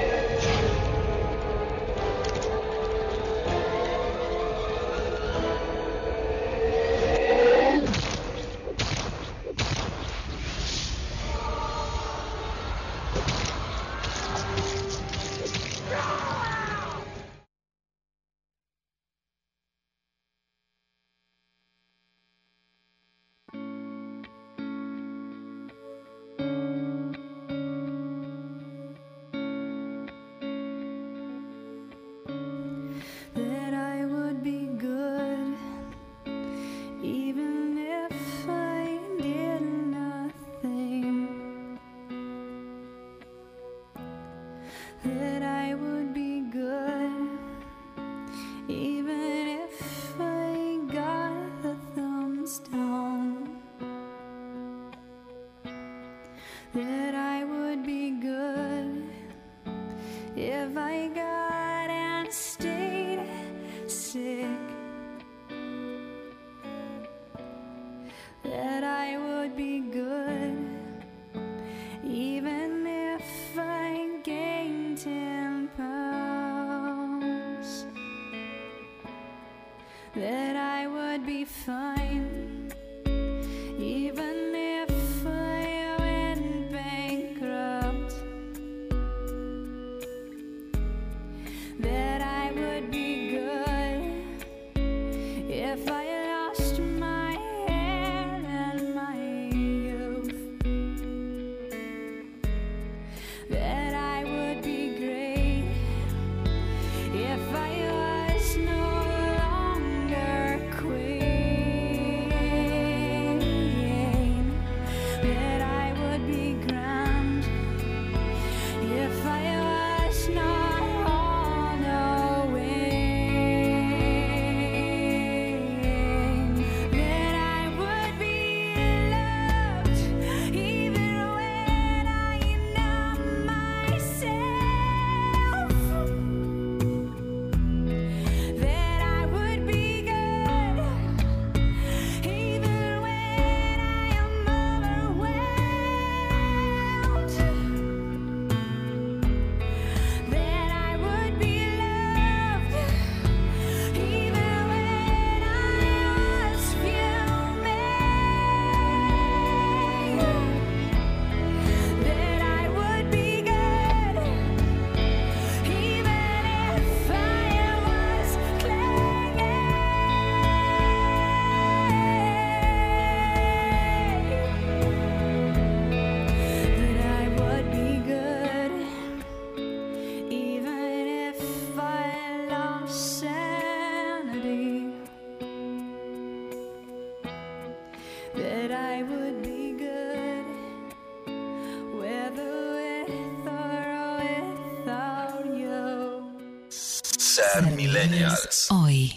Hoy.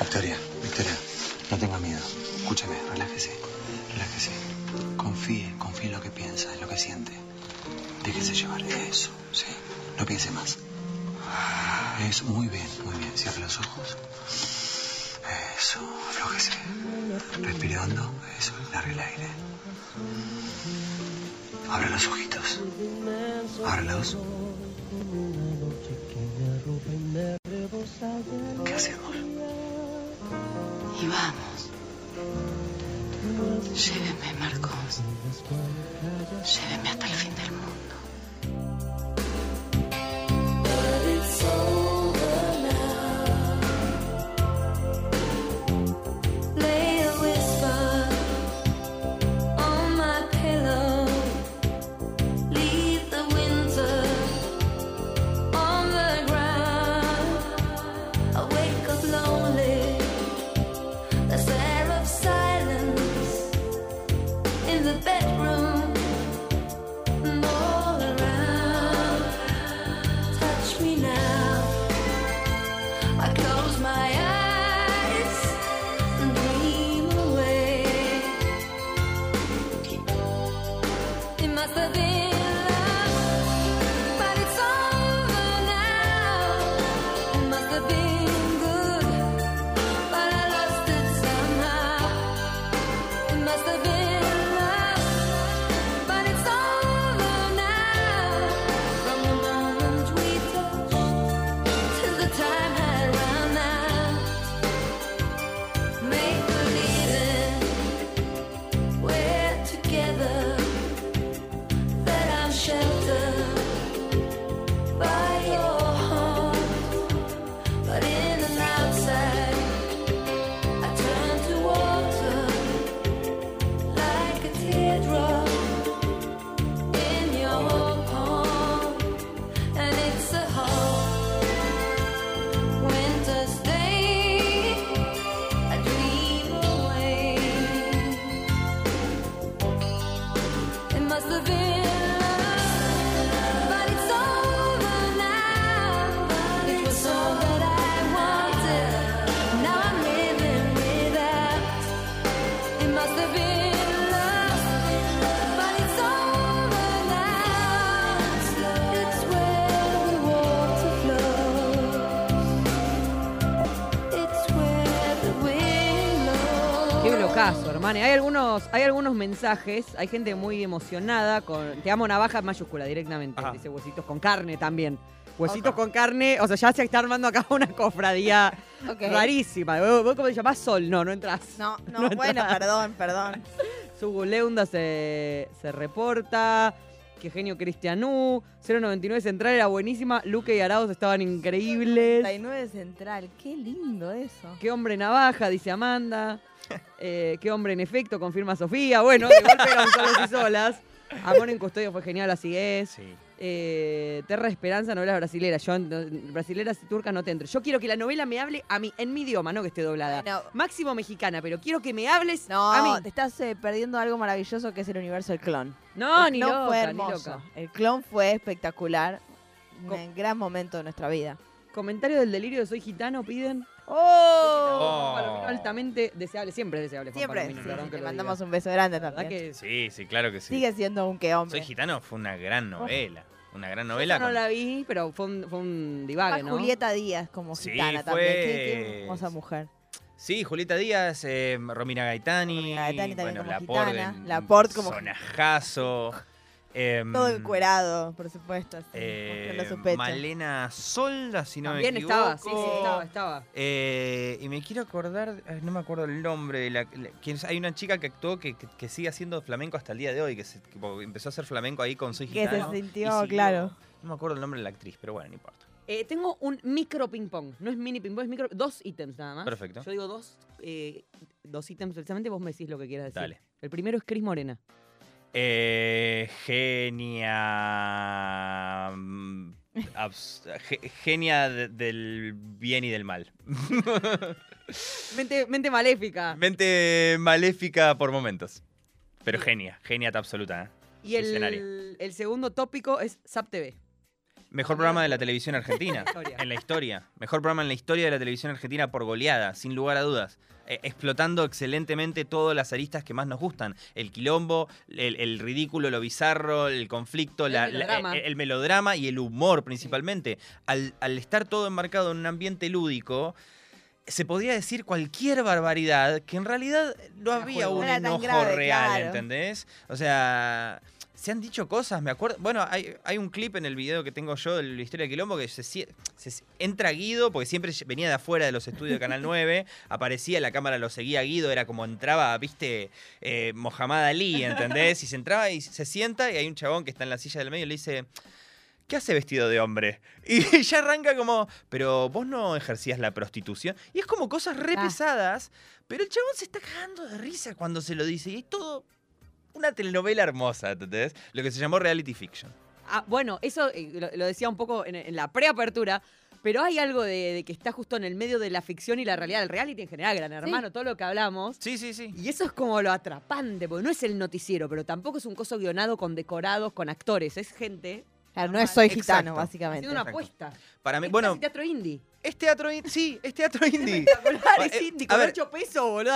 Victoria, Victoria, no tenga miedo. Escúcheme, relájese, relájese. Confíe, confíe en lo que piensa, en lo que siente. Déjese llevar de eso, ¿sí? No piense más. Eso, muy bien, muy bien. Cierre los ojos. Eso, aflójese. Respire hondo, eso, larga el aire. Abre los ojitos. Ábralos. Y vamos. Llévenme, Marcos. Llévenme hasta el fin del mundo. Locazo, hermano. Hay algunos, hay algunos mensajes, hay gente muy emocionada con Te amo navaja en mayúscula directamente. Ajá. Dice huesitos con carne también. Huesitos con carne, o sea, ya se está armando acá una cofradía rarísima. ¿Vos, vos cómo te llamás Sol? No, no entras. No, no, No bueno, perdón, perdón. Su Leunda se, se reporta. Qué genio Cristianú. 099 Central era buenísima. Luque y Arauz estaban increíbles. 39 Central, qué lindo eso. Qué hombre navaja, dice Amanda. Eh, qué hombre en efecto, confirma Sofía. Bueno, de golpe eran solos y solas. Amor en custodio fue genial, así es. Sí. Eh, Terra Esperanza, novelas brasileras. Yo, no- brasileras y turcas no te entro. Yo quiero que la novela me hable a mí, en mi idioma, no que esté doblada. Máximo mexicana, pero quiero que me hables No, a mí. te estás eh, perdiendo algo maravilloso que es el universo del clon. No, el ni clon loca, fue ni loca. El clon fue espectacular. Un gran momento de nuestra vida. Comentario del delirio de soy gitano, piden. ¡Oh! Oh. Juan Palomino, altamente deseable, siempre es deseable. Juan Siempre, Palomino, sí, perdón sí, que te lo mandamos diga. un beso grande La verdad también. que Sí, sí, claro que sí. Sigue siendo un que hombre. Soy gitano fue una gran novela. Una gran Yo novela. no con- la vi, pero fue un, fue un divague, Más ¿no? Julieta Díaz como Sí, gitana fue- también. Qué, qué hermosa mujer. Sí, Julieta Díaz, eh, Romina Gaetani. Romina Gaetani también bueno, como Laporte, gitana, Laporte como- personajazo. Em, Todo encuerado, por supuesto. así, eh, su pecho. Malena Solda, si no También me equivoco. estaba, sí, sí, estaba, estaba. Eh, y me quiero acordar, no me acuerdo el nombre de la, la- quién es- hay una chica que actuó que, que- que sigue haciendo flamenco hasta el día de hoy, que, se- que empezó a hacer flamenco ahí con Soy Que se sintió, siguió. claro. No me acuerdo el nombre de la actriz, pero bueno, no importa. Eh, tengo un micro ping pong. No es mini ping pong, es micro. Dos ítems nada más. Perfecto. Yo digo dos, eh, dos ítems precisamente. Vos me decís lo que quieras decir. Dale. El primero es Cris Morena. Eh, genia. mm, abs- genia de- del bien y del mal. Mente, mente maléfica. Mente maléfica por momentos. Pero genia, genia absoluta. ¿eh? Y el, el segundo tópico es SAP TV. Mejor programa de la televisión argentina. En la historia. Mejor programa en la historia de la televisión argentina por goleada, sin lugar a dudas. Eh, explotando excelentemente todas las aristas que más nos gustan. El quilombo, el, el ridículo, lo bizarro, el conflicto, El la- la- melodrama. el, el melodrama y el humor principalmente. Al, al estar todo enmarcado en un ambiente lúdico, se podría decir cualquier barbaridad que en realidad no había un enojo grave, real, claro. ¿entendés? O sea, se han dicho cosas, me acuerdo. Bueno, hay, hay un clip en el video que tengo yo de la historia de Quilombo que se, entra Guido, porque siempre venía de afuera de los estudios de Canal 9, aparecía, la cámara lo seguía Guido, era como entraba, viste, eh, Mohamed Ali, ¿entendés? Y se entraba y se sienta y hay un chabón que está en la silla del medio y le dice. ¿Qué hace vestido de hombre? Y ya arranca como, pero vos no ejercías la prostitución. Y es como cosas re Ah. pesadas, pero el chabón se está cagando de risa cuando se lo dice. Y es todo una telenovela hermosa, ¿entendés? Lo que se llamó reality fiction. Ah, bueno, eso eh, lo, lo decía un poco en, en la preapertura. Pero hay algo de, de que está justo en el medio de la ficción y la realidad, el reality en general, Gran Hermano, todo lo que hablamos. Sí, sí, sí. Y eso es como lo atrapante, porque no es el noticiero, pero tampoco es un coso guionado con decorados, con actores. Es gente Claro, no es soy Exacto. gitano, básicamente. haciendo una Exacto. apuesta. Para mí, Es bueno, teatro indie. es teatro indie. Sí, es teatro indie. Espectacular, es Eh, indie, a con ver. 8 pesos, boludo.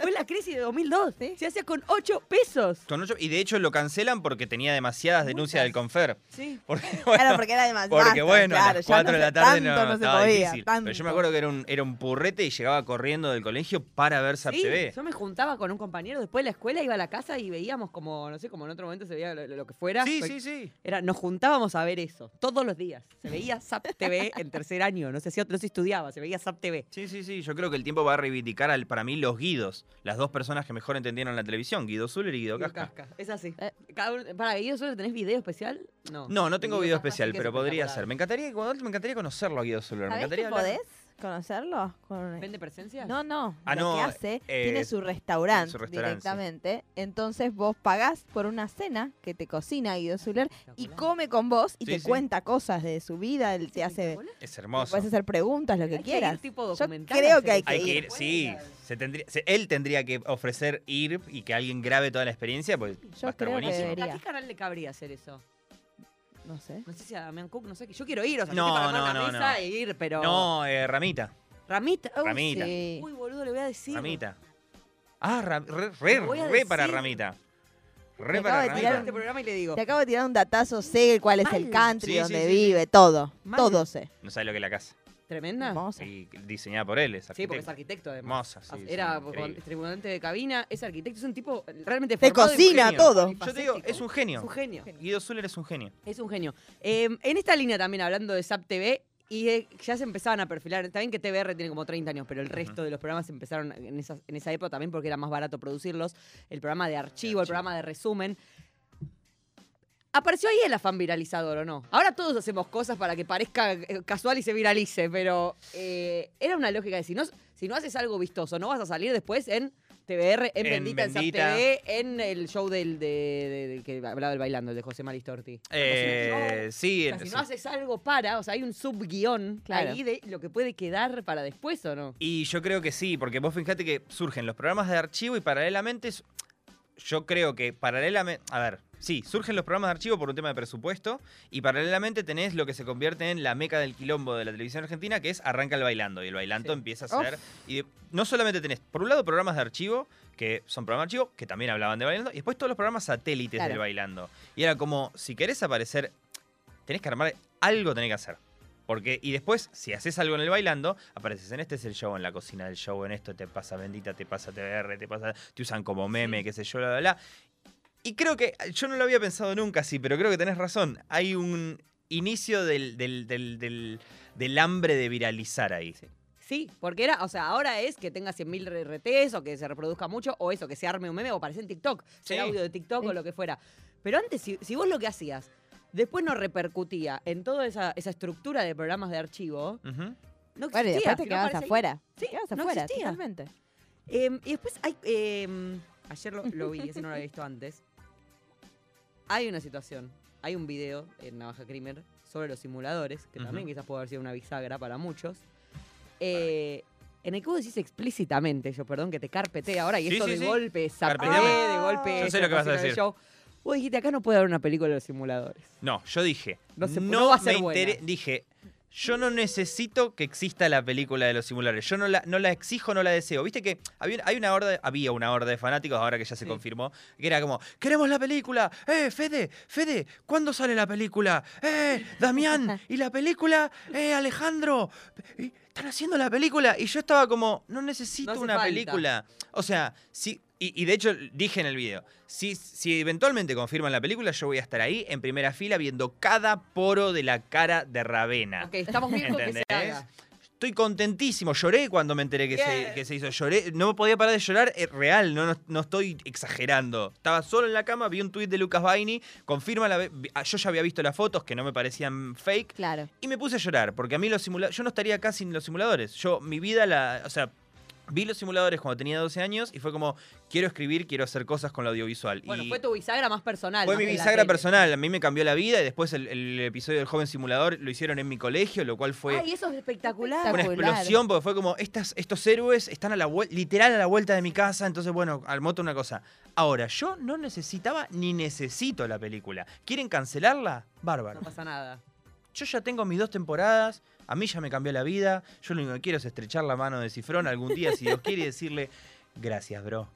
Fue la crisis de 2002. Se hacía con 8 pesos. Con ocho- y de hecho lo cancelan porque tenía demasiadas denuncias del Confer. Sí. Porque, bueno, Claro, porque era demasiado. Porque bueno, a claro, las ya 4 de la tarde tanto no, no se podía. difícil. Pero yo me acuerdo que era un, era un purrete y llegaba corriendo del colegio para ver SAP Sí, TV. yo me juntaba con un compañero después de la escuela, iba a la casa y veíamos como, no sé, como en otro momento se veía lo, lo que fuera. Sí, sí, sí. Era, nos juntábamos a ver eso, todos los días. Se veía SAP TV en tercer año, no sé si no se estudiaba, se veía SAP TV. Sí, sí, sí. Yo creo que el tiempo va a reivindicar al, para mí los guidos. Las dos personas que mejor entendieron la televisión, Guido Zuller y Guido Guido Casca. Casca, Es así. Eh. Cada para Guido solo tenés video especial? No. No, no tengo video especial, pero podría ser. Me encantaría, cuando- me encantaría conocerlo a Guido Zuller. Me ¿Sabés encantaría que podés conocerlo? Con- ¿Vende presencia? No, no. Ah, lo no, que hace, eh, tiene su restaurante, su restaurante, sí. directamente. Entonces vos pagás por una cena que te cocina Guido Zuller y come con vos y Sí, te sí. cuenta cosas de su vida, él te hace... Es hermoso. Puedes hacer preguntas, lo que Hay que quieras. ir tipo Yo documental creo que hay que Hay ir. que ir, sí. Se tendría, se- él tendría que ofrecer ir y que alguien grabe toda la experiencia, pues Yo va a estar creo que buenísimo. ¿A qué canal le cabría hacer eso? No sé. No sé si a Damián Cook, no sé. Yo quiero ir, o sea, No, yo estoy para no, una no, mesa no. e ir, pero... No, eh, Ramita. Ramita. Uy, Ramita. Sí. Uy, boludo, le voy a decir. Ramita. Ah, Ra- re, para. Ramita. Re para acabo de tirar este programa y le digo. Te acabo de tirar un datazo, sé cuál es el country Sí, sí, donde sí, sí. vive, todo. Mal. Todo sé. No sabe lo que es la casa. Tremenda. Hermosa. Y diseñada por él, es Sí, porque es arquitecto. además. Hermosa, sí. Era tribunante de cabina, es arquitecto, es un tipo realmente Te cocina todo. Yo te digo, es un genio. Es un genio. Guido Zuller es un genio. Es un genio. Eh, en esta línea también, hablando de SAP TV, y eh, ya se empezaban a perfilar, está bien que TBR tiene como 30 años, pero el resto de los programas empezaron en esa, en esa época también porque era más barato producirlos. El programa de archivo, el programa de resumen. Apareció ahí el afán viralizador, ¿o no? Ahora todos hacemos cosas para que parezca eh, casual y se viralice, pero eh, era una lógica de si no, si no haces algo vistoso, no vas a salir después en TBR, en, En Bendita, en SAP Bendita. TV, en el show del, de, de- del que hablaba del bailando, el de José Maristorti. Eh, sí, O sea, si sí. no haces algo para, o sea, hay un subguión Claro. ahí de lo que puede quedar para después o no. Y yo creo que sí, porque vos fíjate que surgen los programas de archivo y paralelamente, yo creo que paralelamente, a ver, sí, surgen los programas de archivo por un tema de presupuesto y paralelamente tenés lo que se convierte en la meca del quilombo de la televisión argentina, que es arranca el bailando y el bailando Sí. empieza a ser... Y de- no solamente tenés, por un lado, programas de archivo, que son programas de archivo, que también hablaban de bailando, y después todos los programas satélites Claro. del bailando. Y era como, si querés aparecer, tenés que armar algo, tenés que hacer. Porque, y después, si haces algo en el bailando, apareces en este es el show, en la cocina del show, en esto te pasa bendita, te pasa TBR, te pasa, te usan como meme, qué sé yo, bla, bla, bla. Y creo que, yo no lo había pensado nunca así, pero creo que tenés razón. Hay un inicio del, del, del, del, del hambre de viralizar ahí. Sí, porque era, o sea, ahora es que tenga 100.000 RTs o que se reproduzca mucho o eso, que se arme un meme o aparece en TikTok, sea Sí. audio de TikTok o Sí. lo que fuera. Pero antes, si, si vos lo que hacías después no repercutía en toda esa, esa estructura de programas de archivo, Ujú. no existía. Bueno, y después te si quedabas afuera. Sí, te quedabas no afuera, existía. totalmente. Eh, y después hay. eh, ayer lo, lo vi, ese no lo había visto antes. Hay una situación, hay un video en Navaja Crimer sobre los simuladores, que también quizás puede haber sido una bisagra para muchos. eh, en el que vos decís explícitamente, yo perdón que te carpete ahora, y Sí, esto sí, de sí. golpe, zapé, de golpe. Yo sé lo que vas a decir. show. Vos dijiste, acá no puede haber una película de los simuladores. No, yo dije, No no, se- no va a ser me buena. Dije, yo no necesito que exista la película de los simuladores. Yo no la, no la exijo, no la deseo. Viste que había, hay una horda, había una horda de fanáticos, ahora que ya se Sí. confirmó, que era como, queremos la película. ¡Eh, Fede! ¡Fede! ¿Cuándo sale la película? ¡Eh, Damián! ¿Y la película? ¡Eh, Alejandro! ¿Y Están haciendo la película. Y yo estaba como, no necesito No una falta. película. O sea, sí. Y, y de hecho, dije en el video, si, si eventualmente confirman la película, yo voy a estar ahí en primera fila viendo cada poro de la cara de Ravena. Ok, estamos bien con que se ¿Entendés? haga. Estoy contentísimo, lloré cuando me enteré que, se, Bien. que se hizo. Lloré, no podía parar de llorar, es real, no, no, no estoy exagerando. Estaba solo en la cama, vi un tuit de Lucas Baini, confirma la. ah, Yo ya había visto las fotos que no me parecían fake. Claro. Y me puse a llorar, porque a mí los simuladores. Yo no estaría acá sin los simuladores. Yo, mi vida, la. O sea, vi los simuladores cuando tenía 12 años y fue como, quiero escribir, quiero hacer cosas con lo audiovisual. Bueno, y fue tu bisagra más personal. fue más mi bisagra personal, a mí me cambió la vida y después el, el episodio del joven simulador lo hicieron en mi colegio, lo cual fue Ay, eso es espectacular. una explosión porque fue como, estas, estos héroes están a la literal a la vuelta de mi casa, entonces bueno, al moto una cosa. Ahora, yo no necesitaba ni necesito la película. ¿Quieren cancelarla? Bárbaro. No pasa nada. Yo ya tengo mis dos temporadas, a mí ya me cambió la vida, yo lo único que quiero es estrechar la mano de Cifrón algún día, si Dios quiere, y decirle, gracias, bro.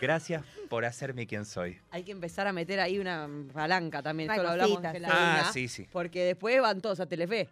Gracias por hacerme quien soy. Hay que empezar a meter ahí una palanca también. Una Esto lo hablamos cosita, en la sí. Ah, luna, sí, sí. Porque después van todos a Telefe.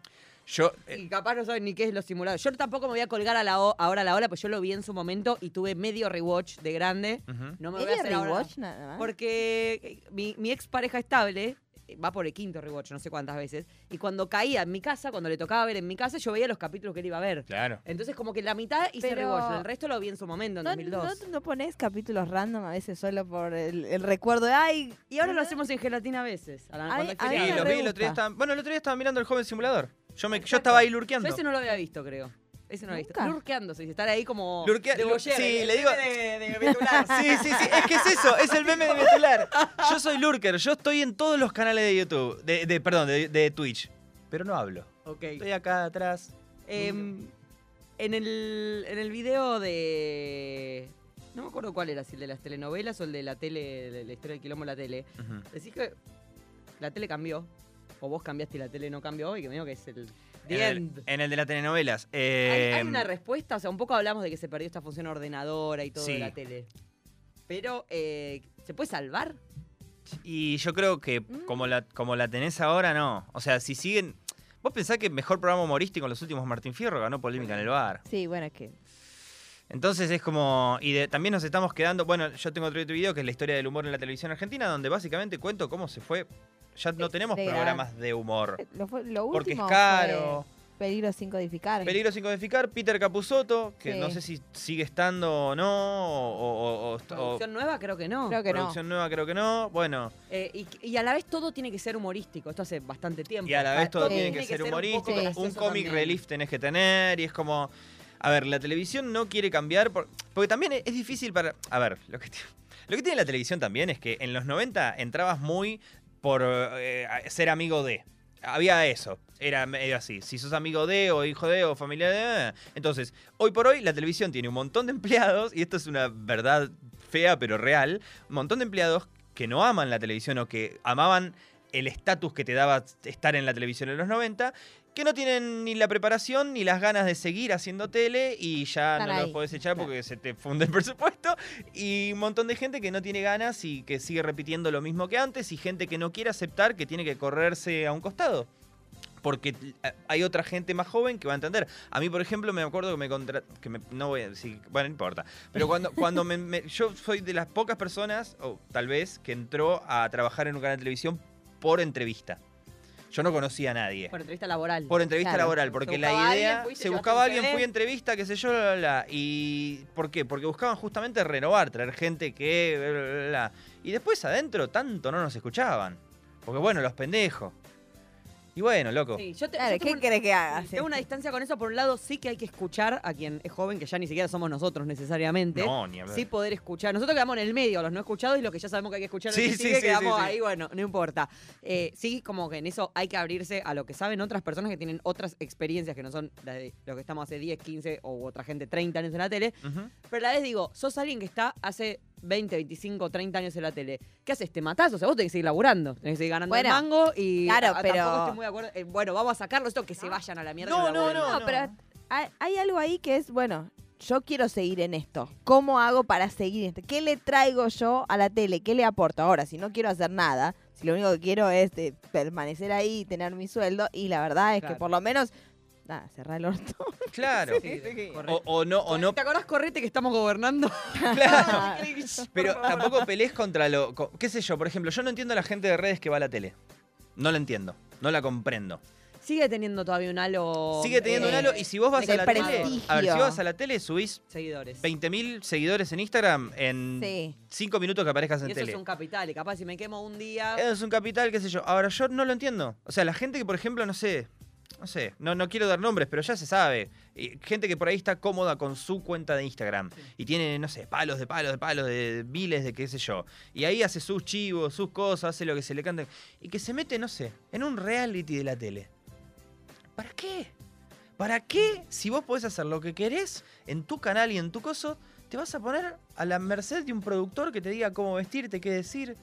Yo, eh, Y capaz no saben ni qué es los simuladores. Yo tampoco me voy a colgar a la o- ahora a la hora, pues yo lo vi en su momento y tuve medio rewatch de grande. ujú. No me voy a ¿Medio hacer ahora. rewatch nada más? Porque eh, mi, mi ex pareja estable va por el quinto rewatch, no sé cuántas veces. Y cuando caía en mi casa, cuando le tocaba ver en mi casa, yo veía los capítulos que él iba a ver. claro. Entonces, como que la mitad hice Pero- rewatch, el resto lo vi en su momento, en ¿No, 2002. no, no pones capítulos random a veces solo por el, el recuerdo de ay? Y ahora lo hacemos en gelatina a veces. a la- Ay, Sí, feriado. me lo re vi el otro día Bueno, el otro día estaba mirando el joven simulador. Yo, me, yo estaba ahí Yo lurkeando. ese no lo había visto, creo. Ese no lo había visto. Nunca. Lurkeando, se dice. Estar ahí como. Lurquea- de sí, el le digo- meme De, de Betular. Sí, sí, sí, es que es eso, es el meme de Betular. Yo soy lurker, yo estoy en todos los canales de YouTube, de, de- perdón, de, de Twitch, pero no hablo. Ok. Estoy acá atrás. Em, en, el, en el video de. No me acuerdo cuál era, si el de las telenovelas o el de la tele, de la historia del quilombo de la tele. Ujú. Decís que la tele cambió. O vos cambiaste y la tele no cambió. Y que medio que es el. The En el, end. en el de las telenovelas. ¿Hay, eh, hay una respuesta? O sea, un poco hablamos de que se perdió esta función ordenadora y todo de la tele. Pero, eh, ¿se puede salvar? y yo creo que Mm. como la, como la tenés ahora, no. O sea, si siguen... Vos pensás que mejor programa humorístico en los últimos Martín Fierro ganó polémica en el bar. Sí, bueno, es que. Entonces es como. Y de- también nos estamos quedando. Bueno, yo tengo otro video que es la historia del humor en la televisión argentina, donde básicamente cuento cómo se fue. Ya no tenemos de programas de humor. Lo, fue- lo último Porque es fue caro. Peligro sin codificar. Peligro sin codificar, Peter Capusotto, que Sí. no sé si sigue estando o no, o, o- o- o- Producción nueva, creo que no. Creo que no. producción nueva creo que no. Bueno, Eh, y, y a la vez todo tiene que ser humorístico. Esto hace bastante tiempo. y a la vez todo Sí. tiene que ser humorístico, un, comic también. relief tenés que tener, y es como... A ver, la televisión no quiere cambiar, por- porque también es, difícil para... A ver, lo que, lo que tiene la televisión también es que en los 90 entrabas muy por eh, ser amigo de. Había eso, era medio así. Si sos amigo de, o hijo de, o familia de... eh. Entonces, hoy por hoy la televisión tiene un montón de empleados, y esto es una verdad fea pero real, un montón de empleados que no aman la televisión o que amaban el estatus que te daba estar en la televisión en los 90, que no tienen ni la preparación ni las ganas de seguir haciendo tele y ya Están no los ahí, podés echar claro. porque se te funde el presupuesto. Y un montón de gente que no tiene ganas y que sigue repitiendo lo mismo que antes y gente que no quiere aceptar que tiene que correrse a un costado. Porque eh, hay otra gente más joven que va a entender. A mí, por ejemplo, me acuerdo que me contra... que me- no voy a decir... Bueno, no importa. Pero cuando, cuando me, me- yo soy de las pocas personas, o tal vez, que entró a trabajar en un canal de televisión por entrevista. Yo no conocía a nadie. Por entrevista laboral. Por entrevista Claro. laboral, porque la idea. alguien, fuiste, se buscaba alguien, fui a entrevista, qué sé yo, bla, bla, bla. ¿Y por qué? Porque buscaban justamente renovar, traer gente que. bla. Y después adentro tanto no nos escuchaban. Porque bueno, los pendejos. Y bueno, loco. Sí, yo te- Claro, yo tengo ¿qué un- querés que haga? Tengo una distancia con eso. Por un lado, sí que hay que escuchar a quien es joven, que ya ni siquiera somos nosotros necesariamente. No, ni hablar. Sí poder escuchar. Nosotros quedamos en el medio, los no escuchados, y los que ya sabemos que hay que escuchar, Sí, los que sí, sigue, sí, quedamos sí, sí. ahí, bueno, no importa. Eh, sí, como que en eso hay que abrirse a lo que saben otras personas que tienen otras experiencias que no son las de lo que estamos hace 10, 15 o otra gente 30 años en la tele. Ujú. Pero a la vez digo, sos alguien que está hace 20, 25, 30 años en la tele. ¿Qué haces? ¿Te matás? O sea, vos tenés que seguir laburando. Tenés que seguir ganando Bueno, el mango y claro, ah, pero- tampoco estoy muy de acuerdo. Eh, bueno, vamos a sacarlo esto, que se vayan a la mierda. No, no, no. No, pero hay, hay algo ahí que es, bueno, yo quiero seguir en esto. ¿Cómo hago para seguir en esto? ¿Qué le traigo yo a la tele? ¿Qué le aporto? Ahora, si no quiero hacer nada, si lo único que quiero es eh, permanecer ahí y tener mi sueldo, y la verdad es Claro. que por lo menos, nada, cerrar el orto. Claro. Sí, sí, O, no, o no. ¿Te acordás, Correte, que estamos gobernando? Claro. Pero tampoco pelees contra lo. co- ¿Qué sé yo? Por ejemplo, yo no entiendo a la gente de redes que va a la tele. No la entiendo. No la comprendo. Sigue teniendo todavía un halo. Sigue teniendo un eh, halo y si vos vas de a la tele. prestigio. A ver, si vos vas a la tele, subís Seguidores. 20.000 seguidores en Instagram en Sí. 5 minutos que aparezcas en Y eso tele. es un capital. Y capaz si me quemo un día. Es un capital, qué sé yo. Ahora, yo no lo entiendo. O sea, la gente que, por ejemplo, no sé, no sé, no, no quiero dar nombres, pero ya se sabe. Gente que por ahí está cómoda con su cuenta de Instagram y tiene, no sé, palos de palos de palos de miles de qué sé yo. Y ahí hace sus chivos, sus cosas, hace lo que se le canta. Y que se mete, no sé, en un reality de la tele. ¿Para qué? ¿Para qué? Si vos podés hacer lo que querés en tu canal y en tu coso, te vas a poner a la merced de un productor que te diga cómo vestirte, qué decir.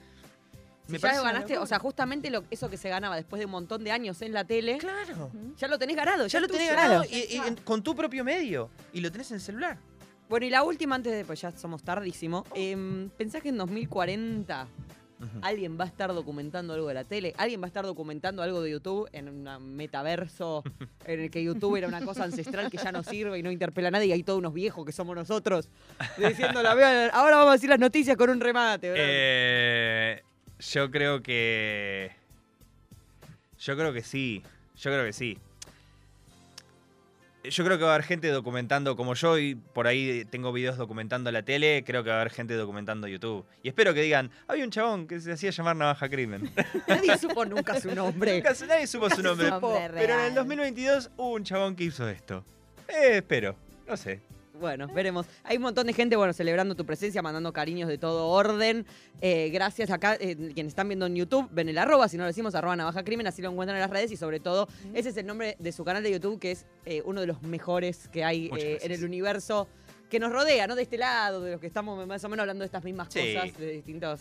Si Me ya lo ganaste, o sea, justamente lo, eso que se ganaba después de un montón de años en la tele, Claro. ya lo tenés ganado. Ya lo tenés ganado y, y en- con tu propio medio. Y lo tenés en el celular. Bueno, y la última, antes de, pues ya somos tardísimo. Oh. em, ¿Pensás que en 2040 alguien va a estar documentando algo de la tele? ¿Alguien va a estar documentando algo de YouTube en un metaverso en el que YouTube era una cosa ancestral que ya no sirve y no interpela a nadie y hay todos unos viejos que somos nosotros diciendo la ahora vamos a decir las noticias con un remate, bro"? Eh, yo creo que. Yo creo que sí. Yo creo que sí. Yo creo que va a haber gente documentando como yo y por ahí tengo videos documentando la tele, creo que va a haber gente documentando YouTube. Y espero que digan, había un chabón que se hacía llamar Navaja Crimen. Nadie supo nunca su nombre. Nunca, nadie supo su nombre. supo. Nombre Pero en el real. 2022 hubo un chabón que hizo esto. Eh, espero. No sé. Bueno, veremos. Hay un montón de gente, bueno, celebrando tu presencia, mandando cariños de todo orden. Eh, gracias acá, eh, quienes están viendo en YouTube, ven el arroba, si no lo decimos, arroba navaja crimen, así lo encuentran en las redes y sobre todo, ese es el nombre de su canal de YouTube, que es eh, uno de los mejores que hay en el universo que nos rodea, ¿no? De este lado, de los que estamos más o menos hablando de estas mismas Sí. cosas, de distintos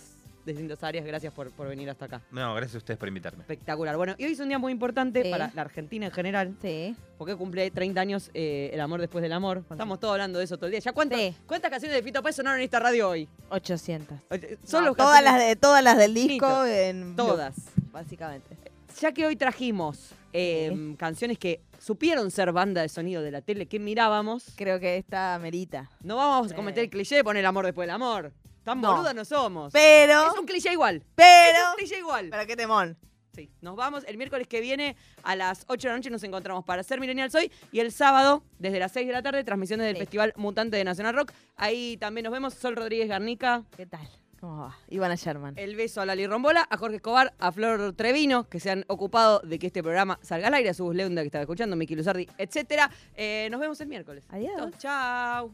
distintas áreas. Gracias por, por venir hasta acá. No, gracias a ustedes por invitarme. Espectacular. Bueno, y hoy es un día muy importante Sí. para la Argentina en general, Sí. porque cumple 30 años eh, el amor después del amor. Estamos todos hablando de eso todo el día. ¿Ya cuántas, Sí. cuántas canciones de Fito Páez sonaron en esta radio hoy? 800. Son No, los todas, las de, todas las del disco. En Todas. básicamente. Ya que hoy trajimos eh, canciones que supieron ser banda de sonido de la tele que mirábamos. Creo que esta merita. No vamos Sí. a cometer el cliché de poner amor después del amor. Tan No. boludas no somos. Pero, es un cliché igual. pero, Es un cliché igual. pero qué temón. Sí, nos vamos. El miércoles que viene a las 8 de la noche nos encontramos para Ser Millennial Soy. Y el sábado, desde las 6 de la tarde, transmisiones del Sí. Festival Mutante de Nacional Rock. Ahí también nos vemos. Sol Rodríguez Garnica. ¿Qué tal? ¿Cómo va? Ivana Sherman. El beso a Lali Rombola, a Jorge Escobar, a Flor Trevino, que se han ocupado de que este programa salga al aire, a su Leunda que estaba escuchando, Miki Luzardi, etc. nos vemos el miércoles. Adiós. Chao.